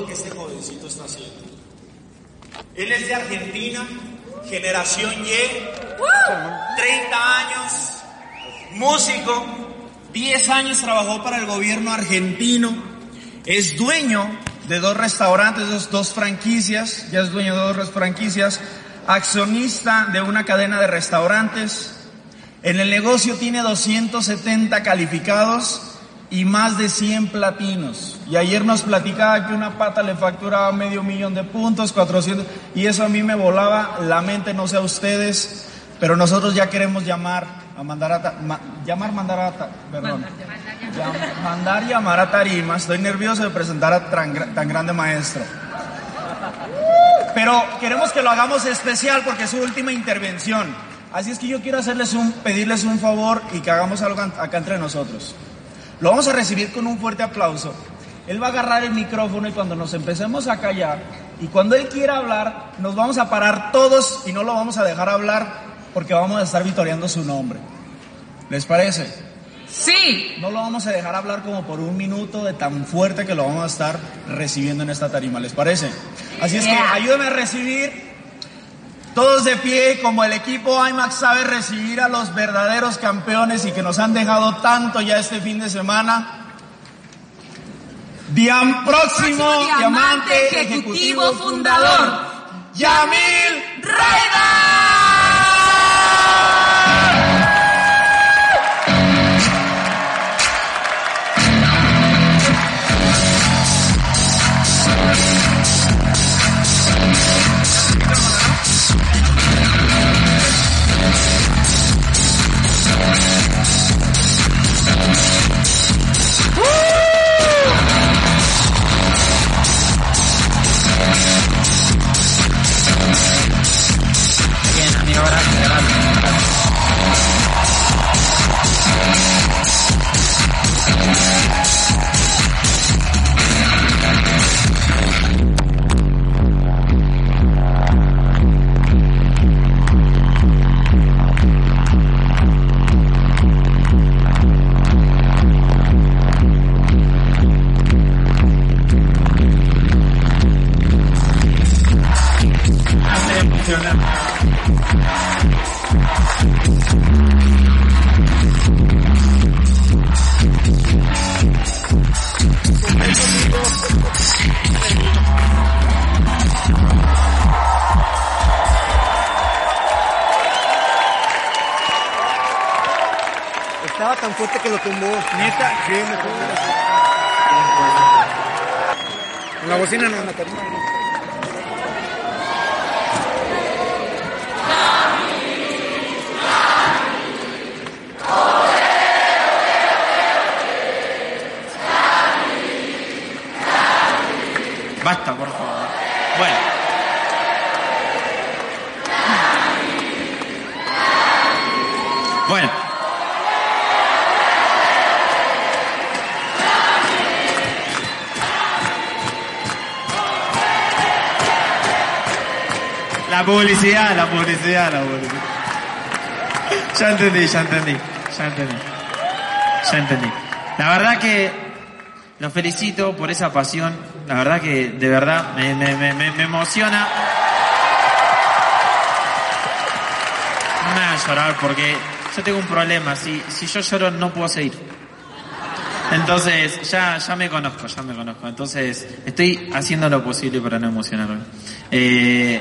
lo que este jovencito está haciendo. Él es de Argentina, generación Y, 30 años, músico, 10 años trabajó para el gobierno argentino, es dueño de dos restaurantes, dos, franquicias, ya es dueño de dos franquicias, accionista de una cadena de restaurantes. En el negocio tiene 270 calificados y más de 100 platinos. Y ayer nos platicaba que una pata le facturaba medio millón de puntos, 400, y eso a mí me volaba la mente, no sé a ustedes, pero nosotros ya queremos llamar a mandar a, llamar, mandar a, perdón, mandar llamar a Tarima, estoy nervioso de presentar a tan, tan grande maestro. Pero queremos que lo hagamos especial porque es su última intervención. Así es que yo quiero hacerles un, pedirles un favor y que hagamos algo acá entre nosotros. Lo vamos a recibir con un fuerte aplauso. Él va a agarrar el micrófono y cuando nos empecemos a callar y cuando él quiera hablar, nos vamos a parar todos y no lo vamos a dejar hablar porque vamos a estar vitoreando su nombre. ¿Les parece? Sí. No lo vamos a dejar hablar como por un minuto de tan fuerte que lo vamos a estar recibiendo en esta tarima. ¿Les parece? Así es que ayúdenme a recibir todos de pie, como el equipo IMAX sabe recibir a los verdaderos campeones y que nos han dejado tanto ya este fin de semana. Próximo, diamante, ejecutivo, fundador, Yamil Raida. Publicidad, la publicidad, la publicidad. Ya entendí, ya entendí, ya entendí. Ya entendí. La verdad que los felicito por esa pasión. La verdad que de verdad me, me, me, me emociona. No me hagas llorar porque yo tengo un problema. Si, si yo lloro no puedo seguir. Entonces, ya, ya me conozco, ya me conozco. Entonces, estoy haciendo lo posible para no emocionarme. Eh,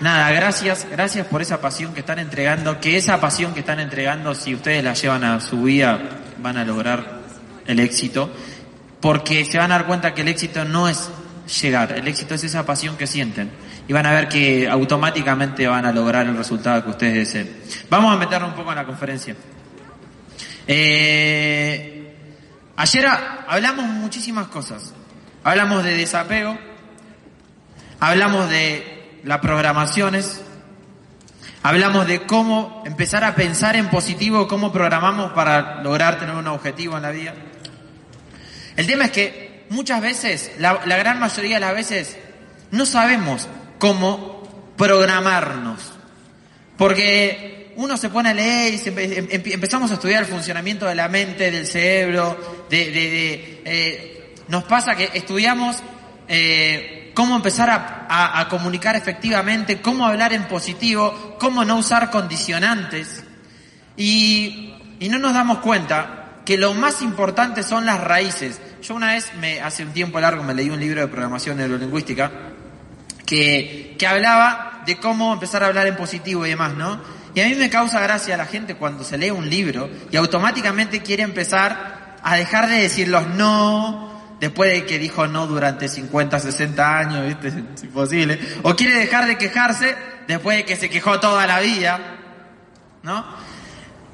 nada, gracias, gracias por esa pasión que están entregando, que esa pasión que están entregando, si ustedes la llevan a su vida, van a lograr el éxito, porque se van a dar cuenta que el éxito no es llegar, el éxito es esa pasión que sienten y van a ver que automáticamente van a lograr el resultado que ustedes deseen. Vamos a meternos un poco en la conferencia. Eh, ayer hablamos muchísimas cosas. Hablamos de desapego, hablamos de las programaciones, hablamos de cómo empezar a pensar en positivo, cómo programamos para lograr tener un objetivo en la vida. El tema es que muchas veces, la, gran mayoría de las veces, no sabemos cómo programarnos. Porque uno se pone a leer y em, empezamos a estudiar el funcionamiento de la mente, del cerebro, de, eh, nos pasa que estudiamos eh, cómo empezar a, a comunicar efectivamente, cómo hablar en positivo, cómo no usar condicionantes. Y, y no nos damos cuenta que lo más importante son las raíces. Yo una vez, me, hace un tiempo largo, me leí un libro de programación neurolingüística que, que hablaba de cómo empezar a hablar en positivo y demás, ¿no? Y a mí me causa gracia la gente cuando se lee un libro y automáticamente quiere empezar a dejar de decir los no, después de que dijo no durante 50, 60 años, ¿viste? Es imposible. O quiere dejar de quejarse después de que se quejó toda la vida, ¿no?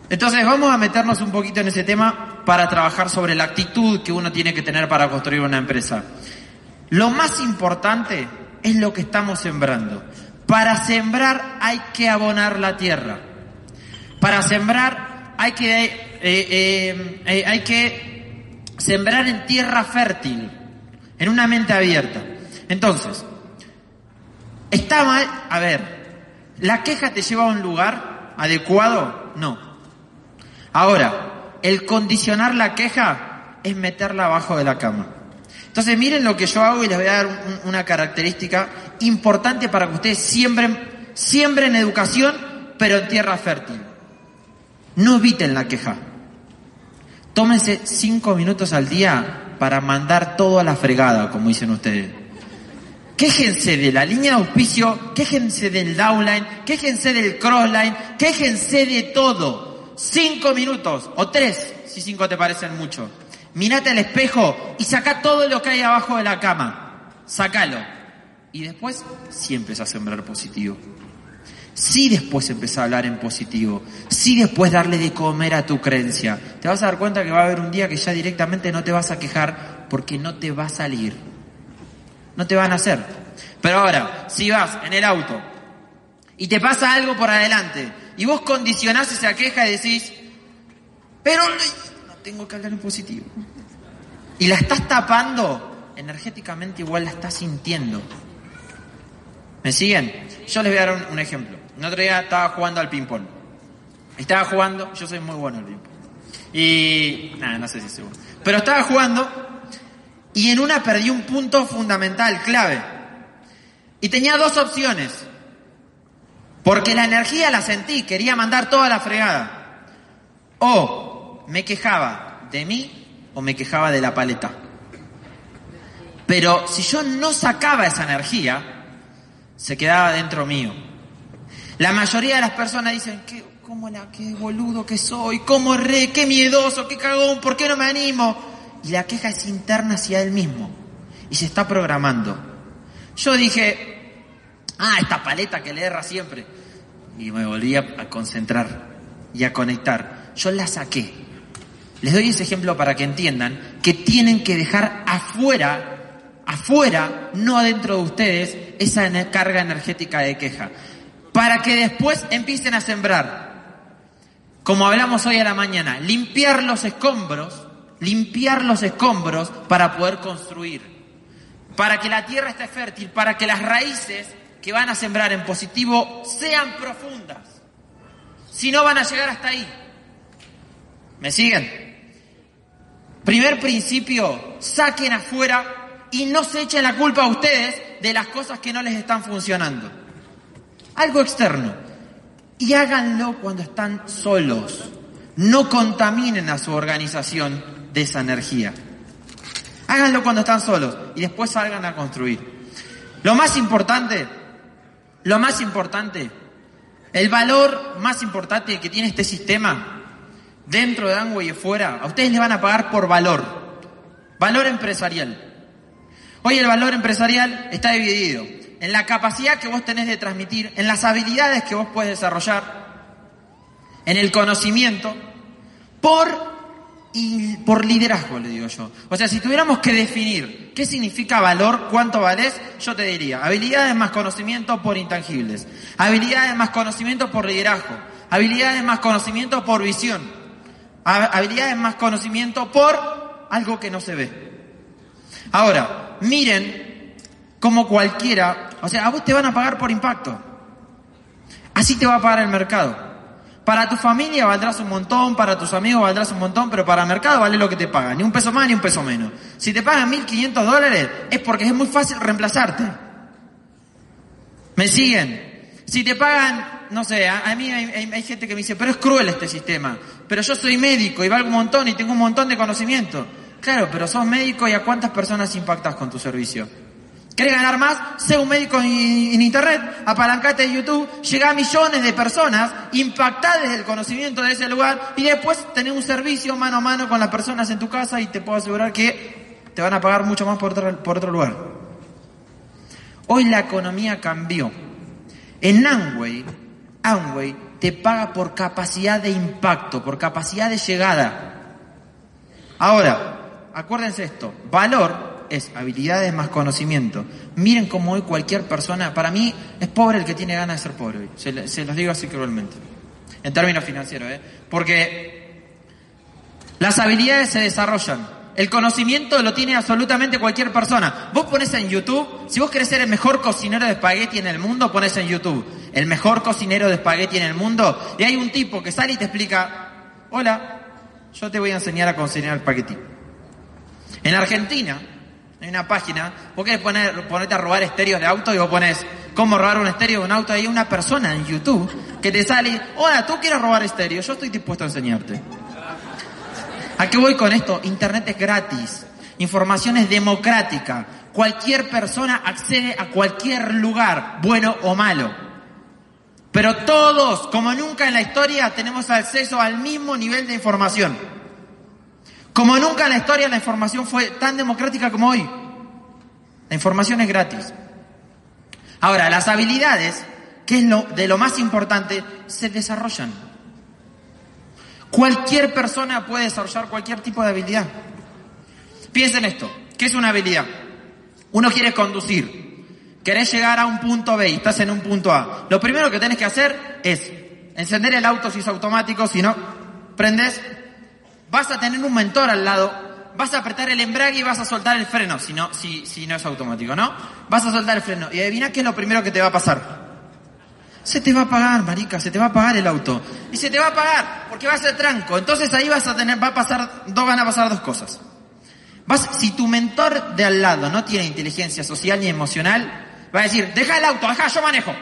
Entonces vamos a meternos un poquito en ese tema para trabajar sobre la actitud que uno tiene que tener para construir una empresa. Lo más importante es lo que estamos sembrando. Para sembrar hay que abonar la tierra. Para sembrar hay que, eh, eh, eh, hay que sembrar en tierra fértil, en una mente abierta. Entonces, está mal, a ver, ¿la queja te lleva a un lugar adecuado? No. Ahora, el condicionar la queja es meterla abajo de la cama. Entonces miren lo que yo hago y les voy a dar un, una característica importante para que ustedes siembren, siembren educación, pero en tierra fértil. No eviten la queja. Tómense cinco minutos al día para mandar todo a la fregada, como dicen ustedes. Quéjense de la línea de auspicio, quéjense del downline, quéjense del crossline, quéjense de todo. Cinco minutos o tres, si cinco te parecen mucho. Mirate al espejo y saca todo lo que hay abajo de la cama. Sácalo. Y después sí empezás a sembrar positivo. Sí después empezás a hablar en positivo. Sí después darle de comer a tu creencia. Te vas a dar cuenta que va a haber un día que ya directamente no te vas a quejar porque no te va a salir. No te van a hacer. Pero ahora, si vas en el auto y te pasa algo por adelante y vos condicionás esa queja y decís, pero no tengo que hablar en positivo. Y la estás tapando, energéticamente igual la estás sintiendo. ¿Me siguen? Yo les voy a dar un ejemplo. El otro día estaba jugando al ping-pong. Estaba jugando, yo soy muy bueno al ping-pong. Y, nada, no sé si seguro. Pero estaba jugando y en una perdí un punto fundamental, clave. Y tenía dos opciones. Porque la energía la sentí, quería mandar toda la fregada. O me quejaba de mí o me quejaba de la paleta. Pero si yo no sacaba esa energía, se quedaba dentro mío. La mayoría de las personas dicen, ¿qué, cómo la, qué boludo que soy, cómo re, qué miedoso, qué cagón, ¿por qué no me animo? Y la queja es interna hacia él mismo. Y se está programando. Yo dije, ah, esta paleta que le erra siempre. Y me volví a concentrar y a conectar. Yo la saqué. Les doy ese ejemplo para que entiendan que tienen que dejar afuera, afuera, no adentro de ustedes, esa carga energética de queja. Para que después empiecen a sembrar. Como hablamos hoy a la mañana, limpiar los escombros, limpiar los escombros para poder construir. Para que la tierra esté fértil, para que las raíces que van a sembrar en positivo sean profundas. Si no van a llegar hasta ahí. ¿Me siguen? Primer principio, saquen afuera y no se echen la culpa a ustedes de las cosas que no les están funcionando. Algo externo. Y háganlo cuando están solos. No contaminen a su organización de esa energía. Háganlo cuando están solos y después salgan a construir. Lo más importante, lo más importante, el valor más importante que tiene este sistema dentro de Angway y fuera, a ustedes les van a pagar por valor, valor empresarial. Hoy el valor empresarial está dividido en la capacidad que vos tenés de transmitir, en las habilidades que vos puedes desarrollar, en el conocimiento, por, y por liderazgo, le digo yo. O sea, si tuviéramos que definir qué significa valor, cuánto valés, yo te diría, habilidades más conocimiento por intangibles, habilidades más conocimiento por liderazgo, habilidades más conocimiento por visión, habilidades más conocimiento por algo que no se ve. Ahora, miren como cualquiera, o sea, a vos te van a pagar por impacto. Así te va a pagar el mercado. Para tu familia valdrás un montón, para tus amigos valdrás un montón, pero para el mercado vale lo que te pagan, ni un peso más ni un peso menos. Si te pagan 1.500 dólares es porque es muy fácil reemplazarte. ¿Me siguen? Si te pagan, no sé, a, mí hay, gente que me dice, pero es cruel este sistema, pero yo soy médico y valgo un montón y tengo un montón de conocimiento. Claro, pero sos médico y a cuántas personas impactas con tu servicio. ¿Querés ganar más? Sé un médico en, internet, apalancate de YouTube, llega a millones de personas, impactá desde el conocimiento de ese lugar y después tenés un servicio mano a mano con las personas en tu casa y te puedo asegurar que te van a pagar mucho más por otro, por otro lugar. Hoy la economía cambió. En Amway, Amway te paga por capacidad de impacto, por capacidad de llegada. Ahora, acuérdense esto, valor es habilidades más conocimiento. Miren cómo hoy cualquier persona, para mí es pobre el que tiene ganas de ser pobre hoy. Se, los digo así cruelmente. En términos financieros, ¿eh? Porque las habilidades se desarrollan. El conocimiento lo tiene absolutamente cualquier persona. Vos pones en YouTube, si vos querés ser el mejor cocinero de espagueti en el mundo, pones en YouTube el mejor cocinero de espagueti en el mundo y hay un tipo que sale y te explica, hola, yo te voy a enseñar a cocinar espagueti. En Argentina, hay una página, vos querés poner, ponerte a robar estéreos de auto y vos pones cómo robar un estéreo de un auto. Hay una persona en YouTube que te sale, hola, tú quieres robar estéreo, yo estoy dispuesto a enseñarte. ¿A qué voy con esto? Internet es gratis, información es democrática, cualquier persona accede a cualquier lugar, bueno o malo. Pero todos, como nunca en la historia, tenemos acceso al mismo nivel de información. Como nunca en la historia la información fue tan democrática como hoy. La información es gratis. Ahora, las habilidades, que es lo, de lo más importante, se desarrollan. Cualquier persona puede desarrollar cualquier tipo de habilidad. Piensen esto, ¿qué es una habilidad? Uno quiere conducir, querés llegar a un punto B y estás en un punto A. Lo primero que tenés que hacer es encender el auto si es automático, si no, prendes, vas a tener un mentor al lado, vas a apretar el embrague y vas a soltar el freno, si no, si, si no es automático, ¿no? Vas a soltar el freno y adivina qué es lo primero que te va a pasar. Se te va a apagar, marica, se te va a apagar el auto. Y se te va a apagar porque va a ser tranco. Entonces ahí vas a tener, va a pasar, dos, van a pasar dos cosas. Vas, si tu mentor de al lado no tiene inteligencia social ni emocional, va a decir, deja el auto, deja, yo manejo.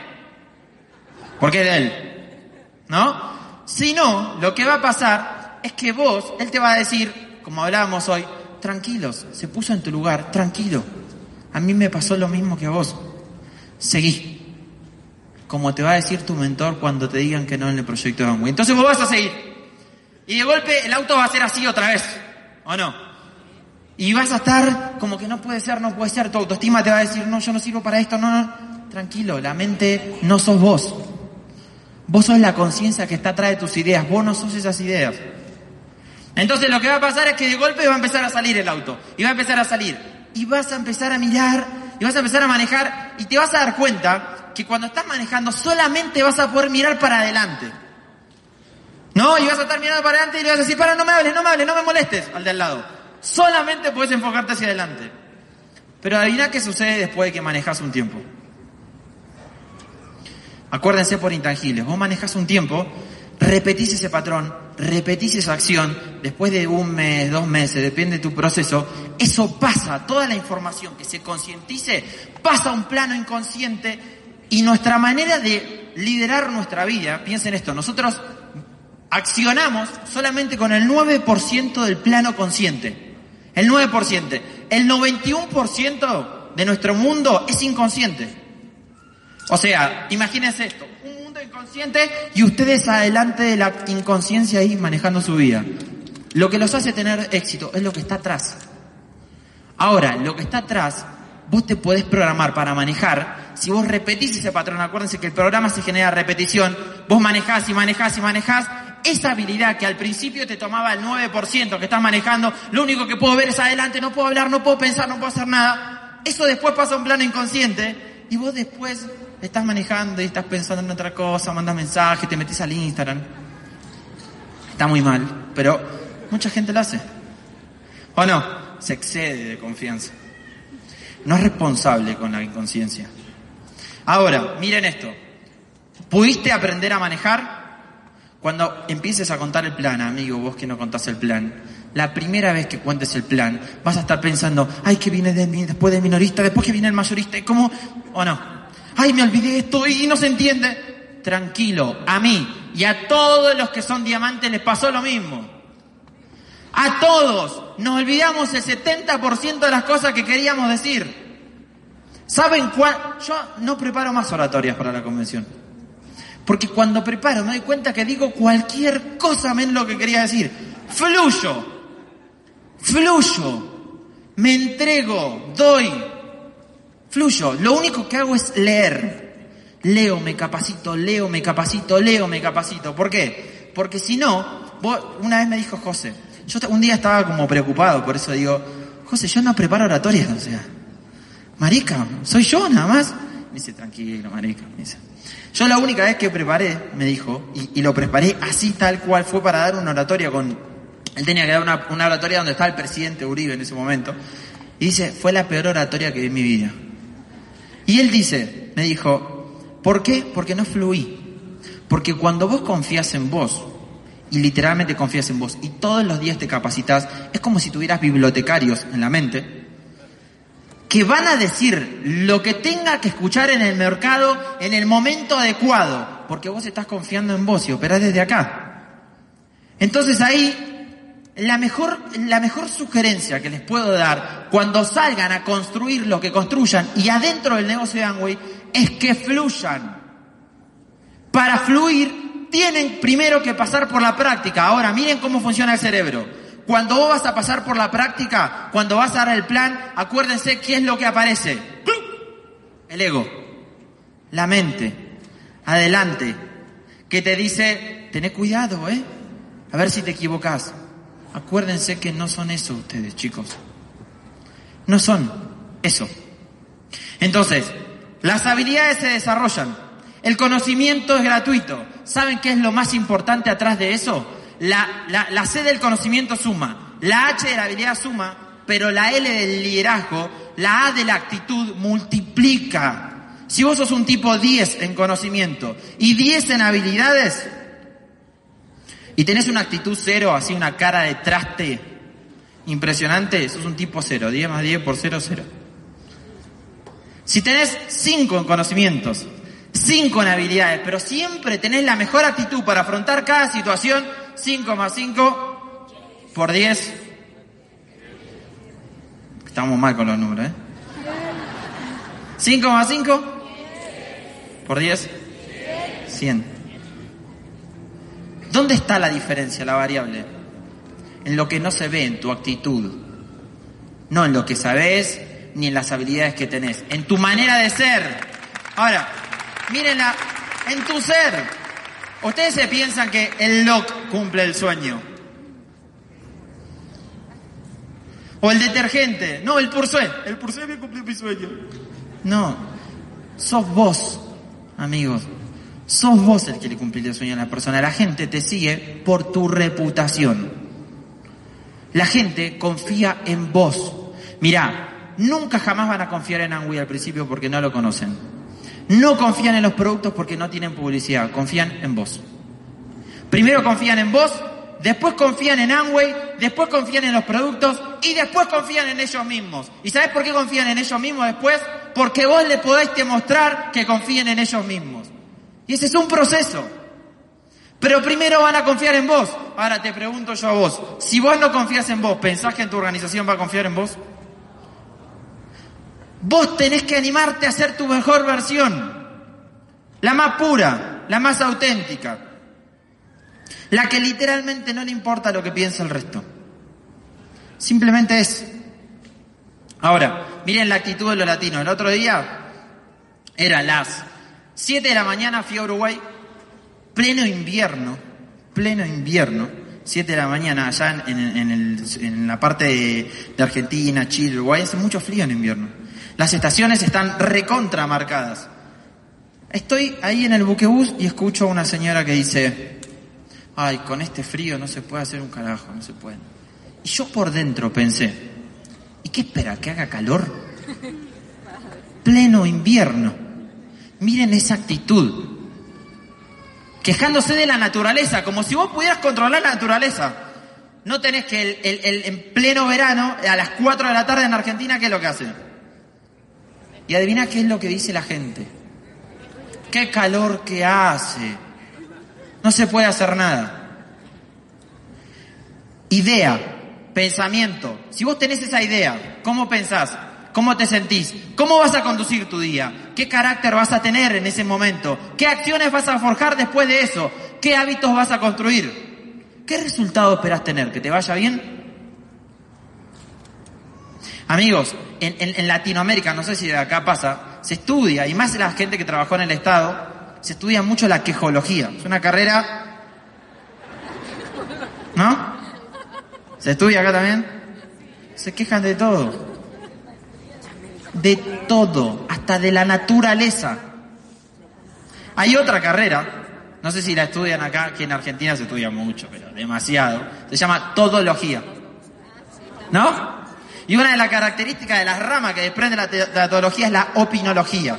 Porque es de él. ¿No? Si no, lo que va a pasar es que vos, Él te va a decir, como hablábamos hoy, tranquilos, se puso en tu lugar, tranquilo. A mí me pasó lo mismo que a vos. Seguí. Como te va a decir tu mentor cuando te digan que no en el proyecto de Amway. Entonces vos vas a seguir. Y de golpe el auto va a ser así otra vez. ¿O no? Y vas a estar como que no puede ser, no puede ser. Tu autoestima te va a decir, no, yo no sirvo para esto, no, no. Tranquilo, la mente no sos vos. Vos sos la conciencia que está atrás de tus ideas. Vos no sos esas ideas. Entonces lo que va a pasar es que de golpe va a empezar a salir el auto. Y va a empezar a salir. Y vas a empezar a mirar. Y vas a empezar a manejar. Y te vas a dar cuenta que cuando estás manejando solamente vas a poder mirar para adelante. ¿No? Y vas a estar mirando para adelante y le vas a decir, para, no me hables, no me hables, no me molestes al de al lado. Solamente puedes enfocarte hacia adelante. Pero adivina qué sucede después de que manejas un tiempo. Acuérdense por intangibles. Vos manejas un tiempo repetís ese patrón, repetís esa acción, después de un mes, dos meses, depende de tu proceso, eso pasa, toda la información que se concientice pasa a un plano inconsciente y nuestra manera de liderar nuestra vida, piensen esto, nosotros accionamos solamente con el 9% del plano consciente, el 9%, el 91% de nuestro mundo es inconsciente. O sea, imagínense esto, y ustedes adelante de la inconsciencia ahí manejando su vida. Lo que los hace tener éxito es lo que está atrás. Ahora, lo que está atrás, vos te podés programar para manejar. Si vos repetís ese patrón, acuérdense que el programa se genera repetición, vos manejás y manejás y manejás, esa habilidad que al principio te tomaba el 9% que estás manejando, lo único que puedo ver es adelante, no puedo hablar, no puedo pensar, no puedo hacer nada. Eso después pasa a un plano inconsciente y vos después estás manejando y estás pensando en otra cosa, mandas mensajes, te metes al Instagram. Está muy mal, pero mucha gente lo hace. ¿O no? Se excede de confianza. No es responsable con la inconsciencia. Ahora, miren esto. ¿Pudiste aprender a manejar? Cuando empieces a contar el plan, amigo, vos que no contás el plan, la primera vez que cuentes el plan, vas a estar pensando, ay, que viene de, después de minorista, después que viene el mayorista, ¿cómo? ¿O no? Ay, me olvidé esto y no se entiende. Tranquilo, a mí y a todos los que son diamantes les pasó lo mismo. A todos nos olvidamos el 70% de las cosas que queríamos decir. ¿Saben cuál? Yo no preparo más oratorias para la convención. Porque cuando preparo me doy cuenta que digo cualquier cosa menos lo que quería decir. Fluyo. Fluyo. Me entrego. Doy. Fluyo. Lo único que hago es leer. Leo, me capacito, leo, me capacito, leo, me capacito. ¿Por qué? Porque si no, una vez me dijo José, yo un día estaba como preocupado, por eso digo, José, yo no preparo oratorias, o sea, marica, soy yo nada más. Me dice, tranquilo, marica, me dice. Yo la única vez que preparé, me dijo, y, lo preparé así tal cual, fue para dar una oratoria con, él tenía que dar una, una oratoria donde estaba el presidente Uribe en ese momento, y dice, fue la peor oratoria que vi en mi vida. Y él dice, me dijo, ¿Por qué? Porque no fluí. Porque cuando vos confías en vos, y literalmente confías en vos, y todos los días te capacitas, es como si tuvieras bibliotecarios en la mente, que van a decir lo que tenga que escuchar en el mercado en el momento adecuado, porque vos estás confiando en vos y operás desde acá. Entonces ahí, la mejor, la mejor sugerencia que les puedo dar cuando salgan a construir lo que construyan y adentro del negocio de Amway es que fluyan. Para fluir tienen primero que pasar por la práctica. Ahora, miren cómo funciona el cerebro. Cuando vos vas a pasar por la práctica, cuando vas a dar el plan, acuérdense qué es lo que aparece. El ego, la mente, adelante, que te dice, tené cuidado, ¿eh? A ver si te equivocas. Acuérdense que no son eso ustedes, chicos. No son eso. Entonces, las habilidades se desarrollan. El conocimiento es gratuito. ¿Saben qué es lo más importante atrás de eso? La, la, C del conocimiento suma, la H de la habilidad suma, pero la L del liderazgo, la A de la actitud multiplica. Si vos sos un tipo 10 en conocimiento y 10 en habilidades, y tenés una actitud cero, así una cara de traste impresionante, sos un tipo cero. 10 más 10 por 0, 0. Si tenés cinco en conocimientos, cinco en habilidades, pero siempre tenés la mejor actitud para afrontar cada situación, 5 más 5 por 10. Estamos mal con los números, ¿eh? 5 más 5 por 10. 100. ¿Dónde está la diferencia, la variable? En lo que no se ve en tu actitud, no en lo que sabes ni en las habilidades que tenés, en tu manera de ser. Ahora, mírenla, en tu ser. Ustedes se piensan que el lock cumple el sueño. O el detergente. No, el pursué. El pursué me cumplió mi sueño. No. Sos vos, amigos. Sos vos el que le cumplís el sueño a la persona. La gente te sigue por tu reputación. La gente confía en vos. Mirá, nunca jamás van a confiar en Angui al principio porque no lo conocen. No confían en los productos porque no tienen publicidad, confían en vos. Primero confían en vos, después confían en Amway, después confían en los productos y después confían en ellos mismos. ¿Y sabes por qué confían en ellos mismos después? Porque vos le podés demostrar que confíen en ellos mismos. Y ese es un proceso. Pero primero van a confiar en vos. Ahora te pregunto yo a vos, si vos no confías en vos, ¿pensás que en tu organización va a confiar en vos? Vos tenés que animarte a ser tu mejor versión, la más pura, la más auténtica, la que literalmente no le importa lo que piensa el resto. Simplemente es. Ahora, miren la actitud de los latinos. El otro día eran las 7 de la mañana, fui a Uruguay, pleno invierno, pleno invierno, 7 de la mañana allá en, la parte de, de Argentina, Chile, Uruguay, hace mucho frío en invierno. Las estaciones están recontra marcadas. Estoy ahí en el buquebús y escucho a una señora que dice, ay, con este frío no se puede hacer un carajo, no se puede. Y yo por dentro pensé, ¿y qué espera? ¿Que haga calor? Pleno invierno. Miren esa actitud. quejándose de la naturaleza, como si vos pudieras controlar la naturaleza. No tenés que el, en pleno verano, a las 4 de la tarde en Argentina, ¿qué es lo que hace? Y adivina qué es lo que dice la gente. Qué calor que hace. No se puede hacer nada. Idea, pensamiento. Si vos tenés esa idea, ¿cómo pensás? ¿Cómo te sentís? ¿Cómo vas a conducir tu día? ¿Qué carácter vas a tener en ese momento? ¿Qué acciones vas a forjar después de eso? ¿Qué hábitos vas a construir? ¿Qué resultado esperas tener? ¿Que te vaya bien? Amigos, en, Latinoamérica, no sé si de acá pasa, se estudia, y más la gente que trabajó en el Estado, se estudia mucho la quejología. Es una carrera... ¿No? ¿Se estudia acá también? Se quejan de todo de todo, hasta de la naturaleza. Hay otra carrera, no sé si la estudian acá, que en Argentina se estudia mucho, pero demasiado, se llama todología. ¿No? Y una de las características de las ramas que desprende la, todología es la opinología.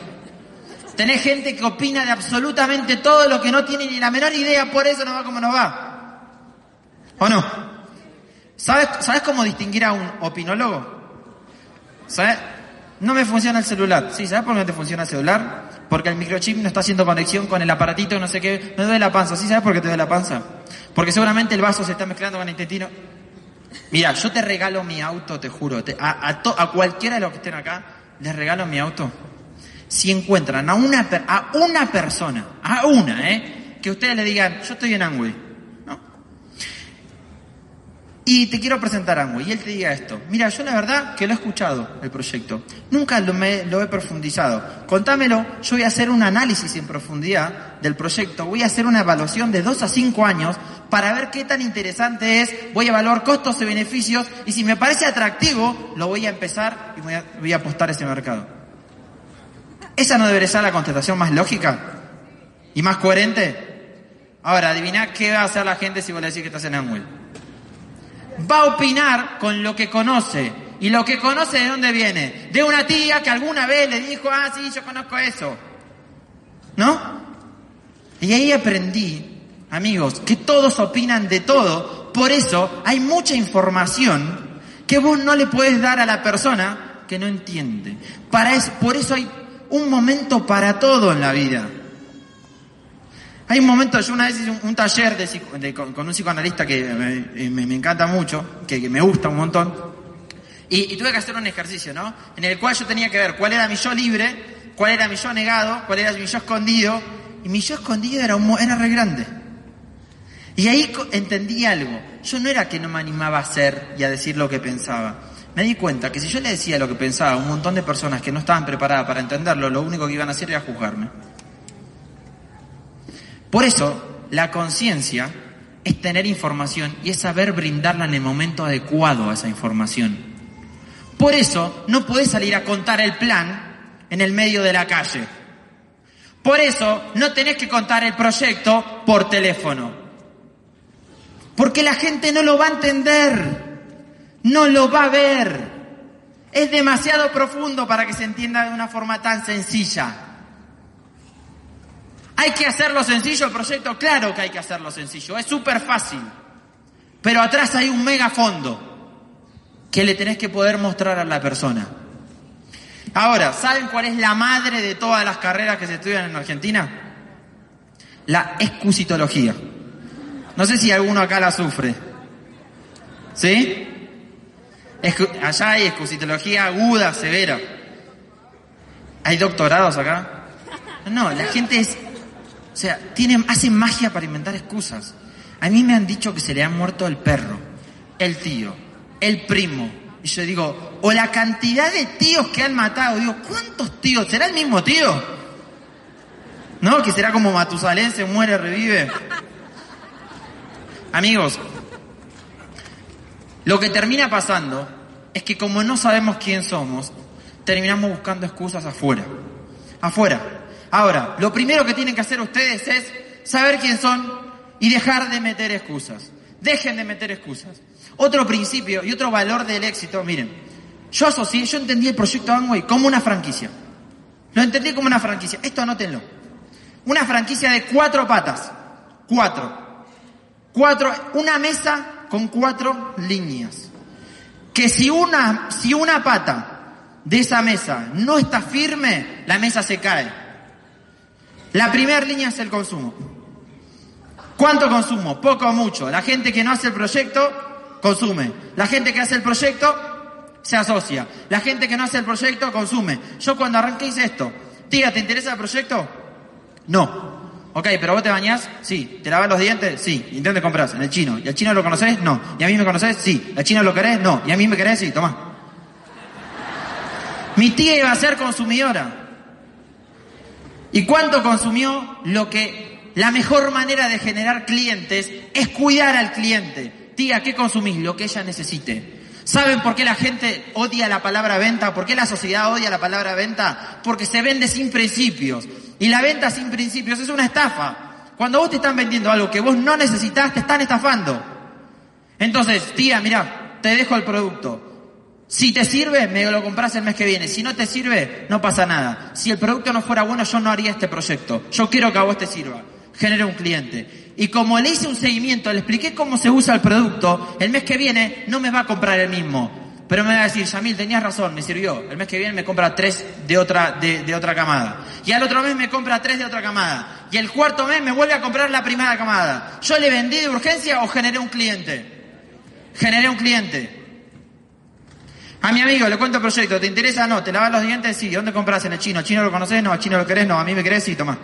Tenés gente que opina de absolutamente todo lo que no tiene ni la menor idea, por eso no va como nos va. ¿O no? ¿Sabes, ¿Sabes cómo distinguir a un opinólogo? ¿Sabes? No me funciona el celular. Sí, ¿sabes por qué no te funciona el celular? Porque el microchip no está haciendo conexión con el aparatito, no sé qué. Me duele la panza. ¿Sí sabes por qué te duele la panza? Porque seguramente el vaso se está mezclando con el intestino. Mira, yo te regalo mi auto, te juro. a, a, cualquiera de los que estén acá, les regalo mi auto. Si encuentran a una, a una persona, a una, ¿eh? Que ustedes le digan, yo estoy en Angway y te quiero presentar algo, y él te diga esto. Mira, yo la verdad que lo he escuchado, el proyecto. Nunca lo, me, lo he profundizado. Contámelo, yo voy a hacer un análisis en profundidad del proyecto. Voy a hacer una evaluación de dos a cinco años para ver qué tan interesante es. Voy a evaluar costos y beneficios. Y si me parece atractivo, lo voy a empezar y voy a, voy a apostar a ese mercado. ¿Esa no debería ser la contestación más lógica y más coherente? Ahora, adivina qué va a hacer la gente si vos le decís que estás en Amway va a opinar con lo que conoce. ¿Y lo que conoce de dónde viene? De una tía que alguna vez le dijo, ah, sí, yo conozco eso. ¿No? Y ahí aprendí, amigos, que todos opinan de todo. Por eso hay mucha información que vos no le puedes dar a la persona que no entiende. Para eso, por eso hay un momento para todo en la vida. Hay un momento, yo una vez hice un, taller de, con, un psicoanalista que me, encanta mucho, que, me gusta un montón, y, tuve que hacer un ejercicio, ¿no? En el cual yo tenía que ver cuál era mi yo libre, cuál era mi yo negado, cuál era mi yo escondido, y mi yo escondido era, un, era re grande. Y ahí entendí algo. Yo no era que no me animaba a hacer y a decir lo que pensaba. Me di cuenta que si yo le decía lo que pensaba a un montón de personas que no estaban preparadas para entenderlo, lo único que iban a hacer era juzgarme. Por eso, la conciencia es tener información y es saber brindarla en el momento adecuado a esa información. Por eso, no puedes salir a contar el plan en el medio de la calle. Por eso, no tenés que contar el proyecto por teléfono. Porque la gente no lo va a entender, no lo va a ver. Es demasiado profundo para que se entienda de una forma tan sencilla. ¿Hay que hacerlo sencillo el proyecto? Claro que hay que hacerlo sencillo, es súper fácil. Pero atrás hay un mega fondo que le tenés que poder mostrar a la persona. Ahora, ¿saben cuál es la madre de todas las carreras que se estudian en Argentina? La excusitología. No sé si alguno acá la sufre. ¿Sí? allá hay excusitología aguda, severa. ¿Hay doctorados acá? No, la gente es sea, tienen, hacen magia para inventar excusas. A mí me han dicho que se le ha muerto el perro, el tío, el primo. Y yo digo, o la cantidad de tíos que han matado. Digo, ¿cuántos tíos? ¿Será el mismo tío? ¿No? Que será como Matusalén, se muere, revive. Amigos, lo que termina pasando es que como no sabemos quién somos, terminamos buscando excusas afuera. Afuera. Ahora, lo primero que tienen que hacer ustedes es saber quién son y dejar de meter excusas. Dejen de meter excusas. Otro principio y otro valor del éxito, miren, yo asocié, yo entendí el proyecto Amway como una franquicia. Lo entendí como una franquicia. Esto anótenlo. Una franquicia de cuatro patas. Cuatro. Cuatro, una mesa con cuatro líneas. Que si una, si una pata de esa mesa no está firme, la mesa se cae. La primera línea es el consumo. ¿Cuánto consumo? Poco o mucho. La gente que no hace el proyecto, consume. La gente que hace el proyecto, se asocia. La gente que no hace el proyecto, consume. Yo cuando arranqué hice esto. Tía, ¿te interesa el proyecto? No. Ok, pero vos te bañás, sí. ¿Te lavas los dientes? Sí. ¿Y dónde compras? En el chino. ¿Y al chino lo conoces? No. ¿Y a mí me conoces? Sí. ¿Al chino lo querés? No. ¿Y a mí me querés? Sí. Toma. Mi tía iba a ser consumidora. ¿Y cuánto consumió? Lo que la mejor manera de generar clientes es cuidar al cliente. Tía, ¿qué consumís? Lo que ella necesite. ¿Saben por qué la gente odia la palabra venta? ¿Por qué la sociedad odia la palabra venta? Porque se vende sin principios. Y la venta sin principios es una estafa. Cuando vos te están vendiendo algo que vos no necesitas, te están estafando. Entonces, tía, mira, te dejo el producto. Si te sirve, me lo compras el mes que viene. Si no te sirve, no pasa nada. Si el producto no fuera bueno, yo no haría este proyecto. Yo quiero que a vos te sirva. Genere un cliente. Y como le hice un seguimiento, le expliqué cómo se usa el producto, el mes que viene no me va a comprar el mismo. Pero me va a decir, Yamil, tenías razón, me sirvió. El mes que viene me compra tres de otra, de, de otra camada. Y al otro mes me compra tres de otra camada. Y el cuarto mes me vuelve a comprar la primera camada. ¿Yo le vendí de urgencia o generé un cliente? Generé un cliente. A mi amigo le cuento el proyecto, ¿te interesa? No, ¿te lavas los dientes? Sí, ¿dónde compras? En el chino. ¿Chino lo conoces? No, ¿a chino lo querés? No, ¿a mí me querés? Sí, toma.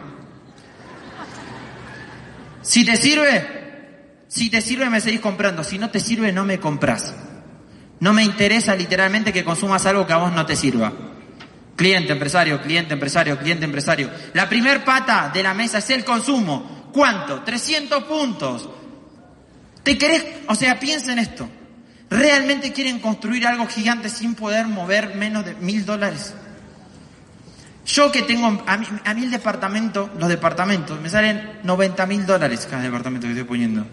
Si te sirve, si te sirve me seguís comprando, si no te sirve no me compras. No me interesa literalmente que consumas algo que a vos no te sirva. Cliente, empresario, cliente, empresario, cliente, empresario. La primer pata de la mesa es el consumo. ¿Cuánto? 300 puntos. ¿Te querés? O sea, piensa en esto. ¿Realmente quieren construir algo gigante sin poder mover menos de mil dólares? Yo que tengo, a mí, a departamento, los departamentos, me salen 90 mil dólares cada departamento que estoy poniendo.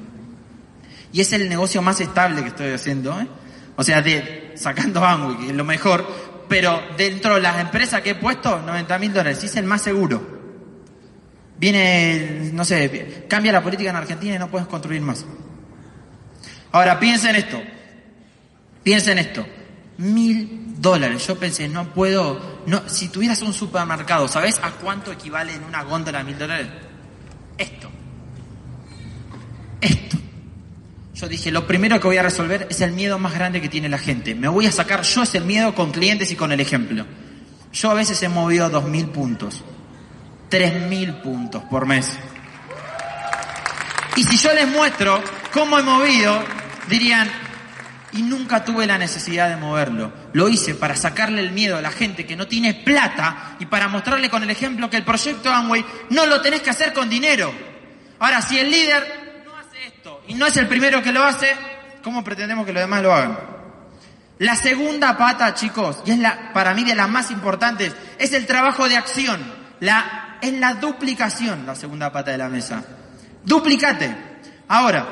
Y es el negocio más estable que estoy haciendo, ¿eh? O sea, de, sacando Amway, que es lo mejor, pero dentro de las empresas que he puesto, 90 mil dólares, es el más seguro. Viene, no sé, cambia la política en Argentina y no puedes construir más. Ahora, piensa en esto. Piensa en esto. Mil dólares. Yo pensé, no puedo, no, si tuvieras un supermercado, ¿sabes a cuánto equivale en una góndola mil dólares? Esto. Esto. Yo dije, lo primero que voy a resolver es el miedo más grande que tiene la gente. Me voy a sacar yo ese miedo con clientes y con el ejemplo. Yo a veces he movido dos mil puntos, tres mil puntos por mes. Y si yo les muestro cómo he movido, dirían, y nunca tuve la necesidad de moverlo. Lo hice para sacarle el miedo a la gente que no tiene plata y para mostrarle con el ejemplo que el proyecto Amway no lo tenés que hacer con dinero. Ahora, si el líder no hace esto y no es el primero que lo hace, ¿cómo pretendemos que los demás lo hagan? La segunda pata, chicos, y es la, para mí de las más importantes, es el trabajo de acción. La, es la duplicación, la segunda pata de la mesa. Duplicate. Ahora,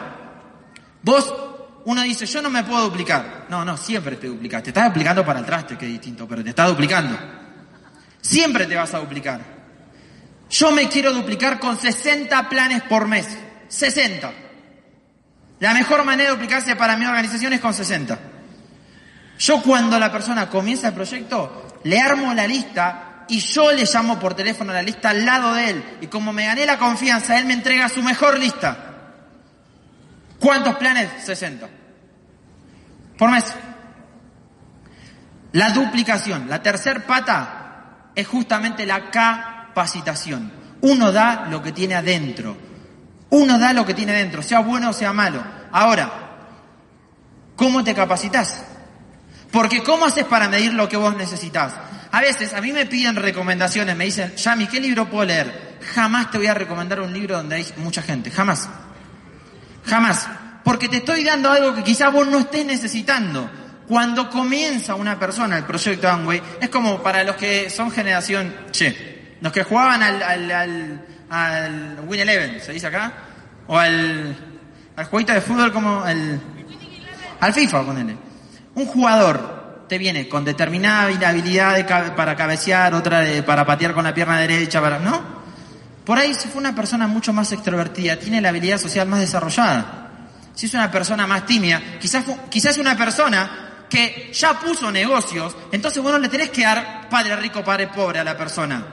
vos uno dice, yo no me puedo duplicar. No, no, siempre te duplicas. Te estás duplicando para el traste, que es distinto, pero te estás duplicando. Siempre te vas a duplicar. Yo me quiero duplicar con 60 planes por mes. 60. La mejor manera de duplicarse para mi organización es con 60. Yo cuando la persona comienza el proyecto, le armo la lista y yo le llamo por teléfono a la lista al lado de él. Y como me gané la confianza, él me entrega su mejor lista. ¿Cuántos planes? 60. Por mes. La duplicación. La tercer pata es justamente la capacitación. Uno da lo que tiene adentro. Uno da lo que tiene adentro, sea bueno o sea malo. Ahora, ¿cómo te capacitas? Porque ¿cómo haces para medir lo que vos necesitas? A veces a mí me piden recomendaciones, me dicen, Yami, ¿qué libro puedo leer? Jamás te voy a recomendar un libro donde hay mucha gente, jamás. Jamás. Porque te estoy dando algo que quizás vos no estés necesitando. Cuando comienza una persona el proyecto Amway, es como para los que son generación, che, los que jugaban al, al, al, al Win Eleven, ¿se dice acá? O al, al jueguito de fútbol como el... Al FIFA, ponele. Un jugador te viene con determinada habilidad de, para cabecear, otra de, para patear con la pierna derecha, para, ¿no? Por ahí si fue una persona mucho más extrovertida, tiene la habilidad social más desarrollada. Si es una persona más tímida, quizás, quizás una persona que ya puso negocios, entonces bueno, le tenés que dar padre rico, padre pobre a la persona.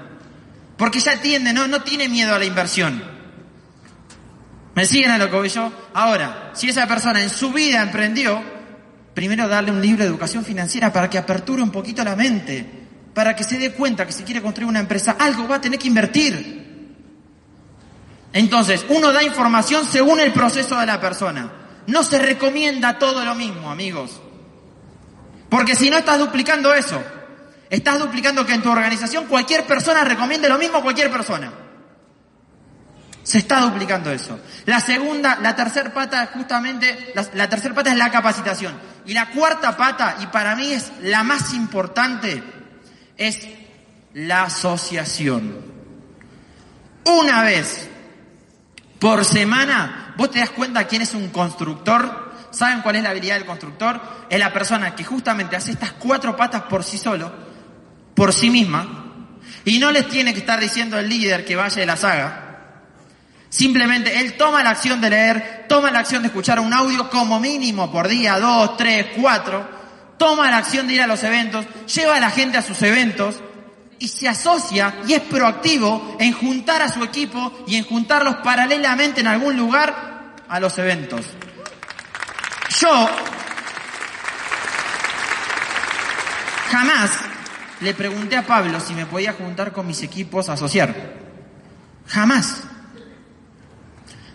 Porque ya atiende, no, no tiene miedo a la inversión. ¿Me siguen a lo que voy yo? Ahora, si esa persona en su vida emprendió, primero darle un libro de educación financiera para que aperture un poquito la mente, para que se dé cuenta que si quiere construir una empresa, algo va a tener que invertir. Entonces, uno da información según el proceso de la persona. No se recomienda todo lo mismo, amigos. Porque si no estás duplicando eso, estás duplicando que en tu organización cualquier persona recomiende lo mismo a cualquier persona. Se está duplicando eso. La segunda, la tercera pata, justamente, la, la tercera pata es la capacitación. Y la cuarta pata, y para mí es la más importante, es la asociación. Una vez por semana, vos te das cuenta quién es un constructor. ¿Saben cuál es la habilidad del constructor? Es la persona que justamente hace estas cuatro patas por sí solo, por sí misma, y no les tiene que estar diciendo el líder que vaya de la saga. Simplemente él toma la acción de leer, toma la acción de escuchar un audio como mínimo por día, dos, tres, cuatro, toma la acción de ir a los eventos, lleva a la gente a sus eventos, y se asocia y es proactivo en juntar a su equipo y en juntarlos paralelamente en algún lugar a los eventos. Yo jamás le pregunté a Pablo si me podía juntar con mis equipos a asociar. Jamás.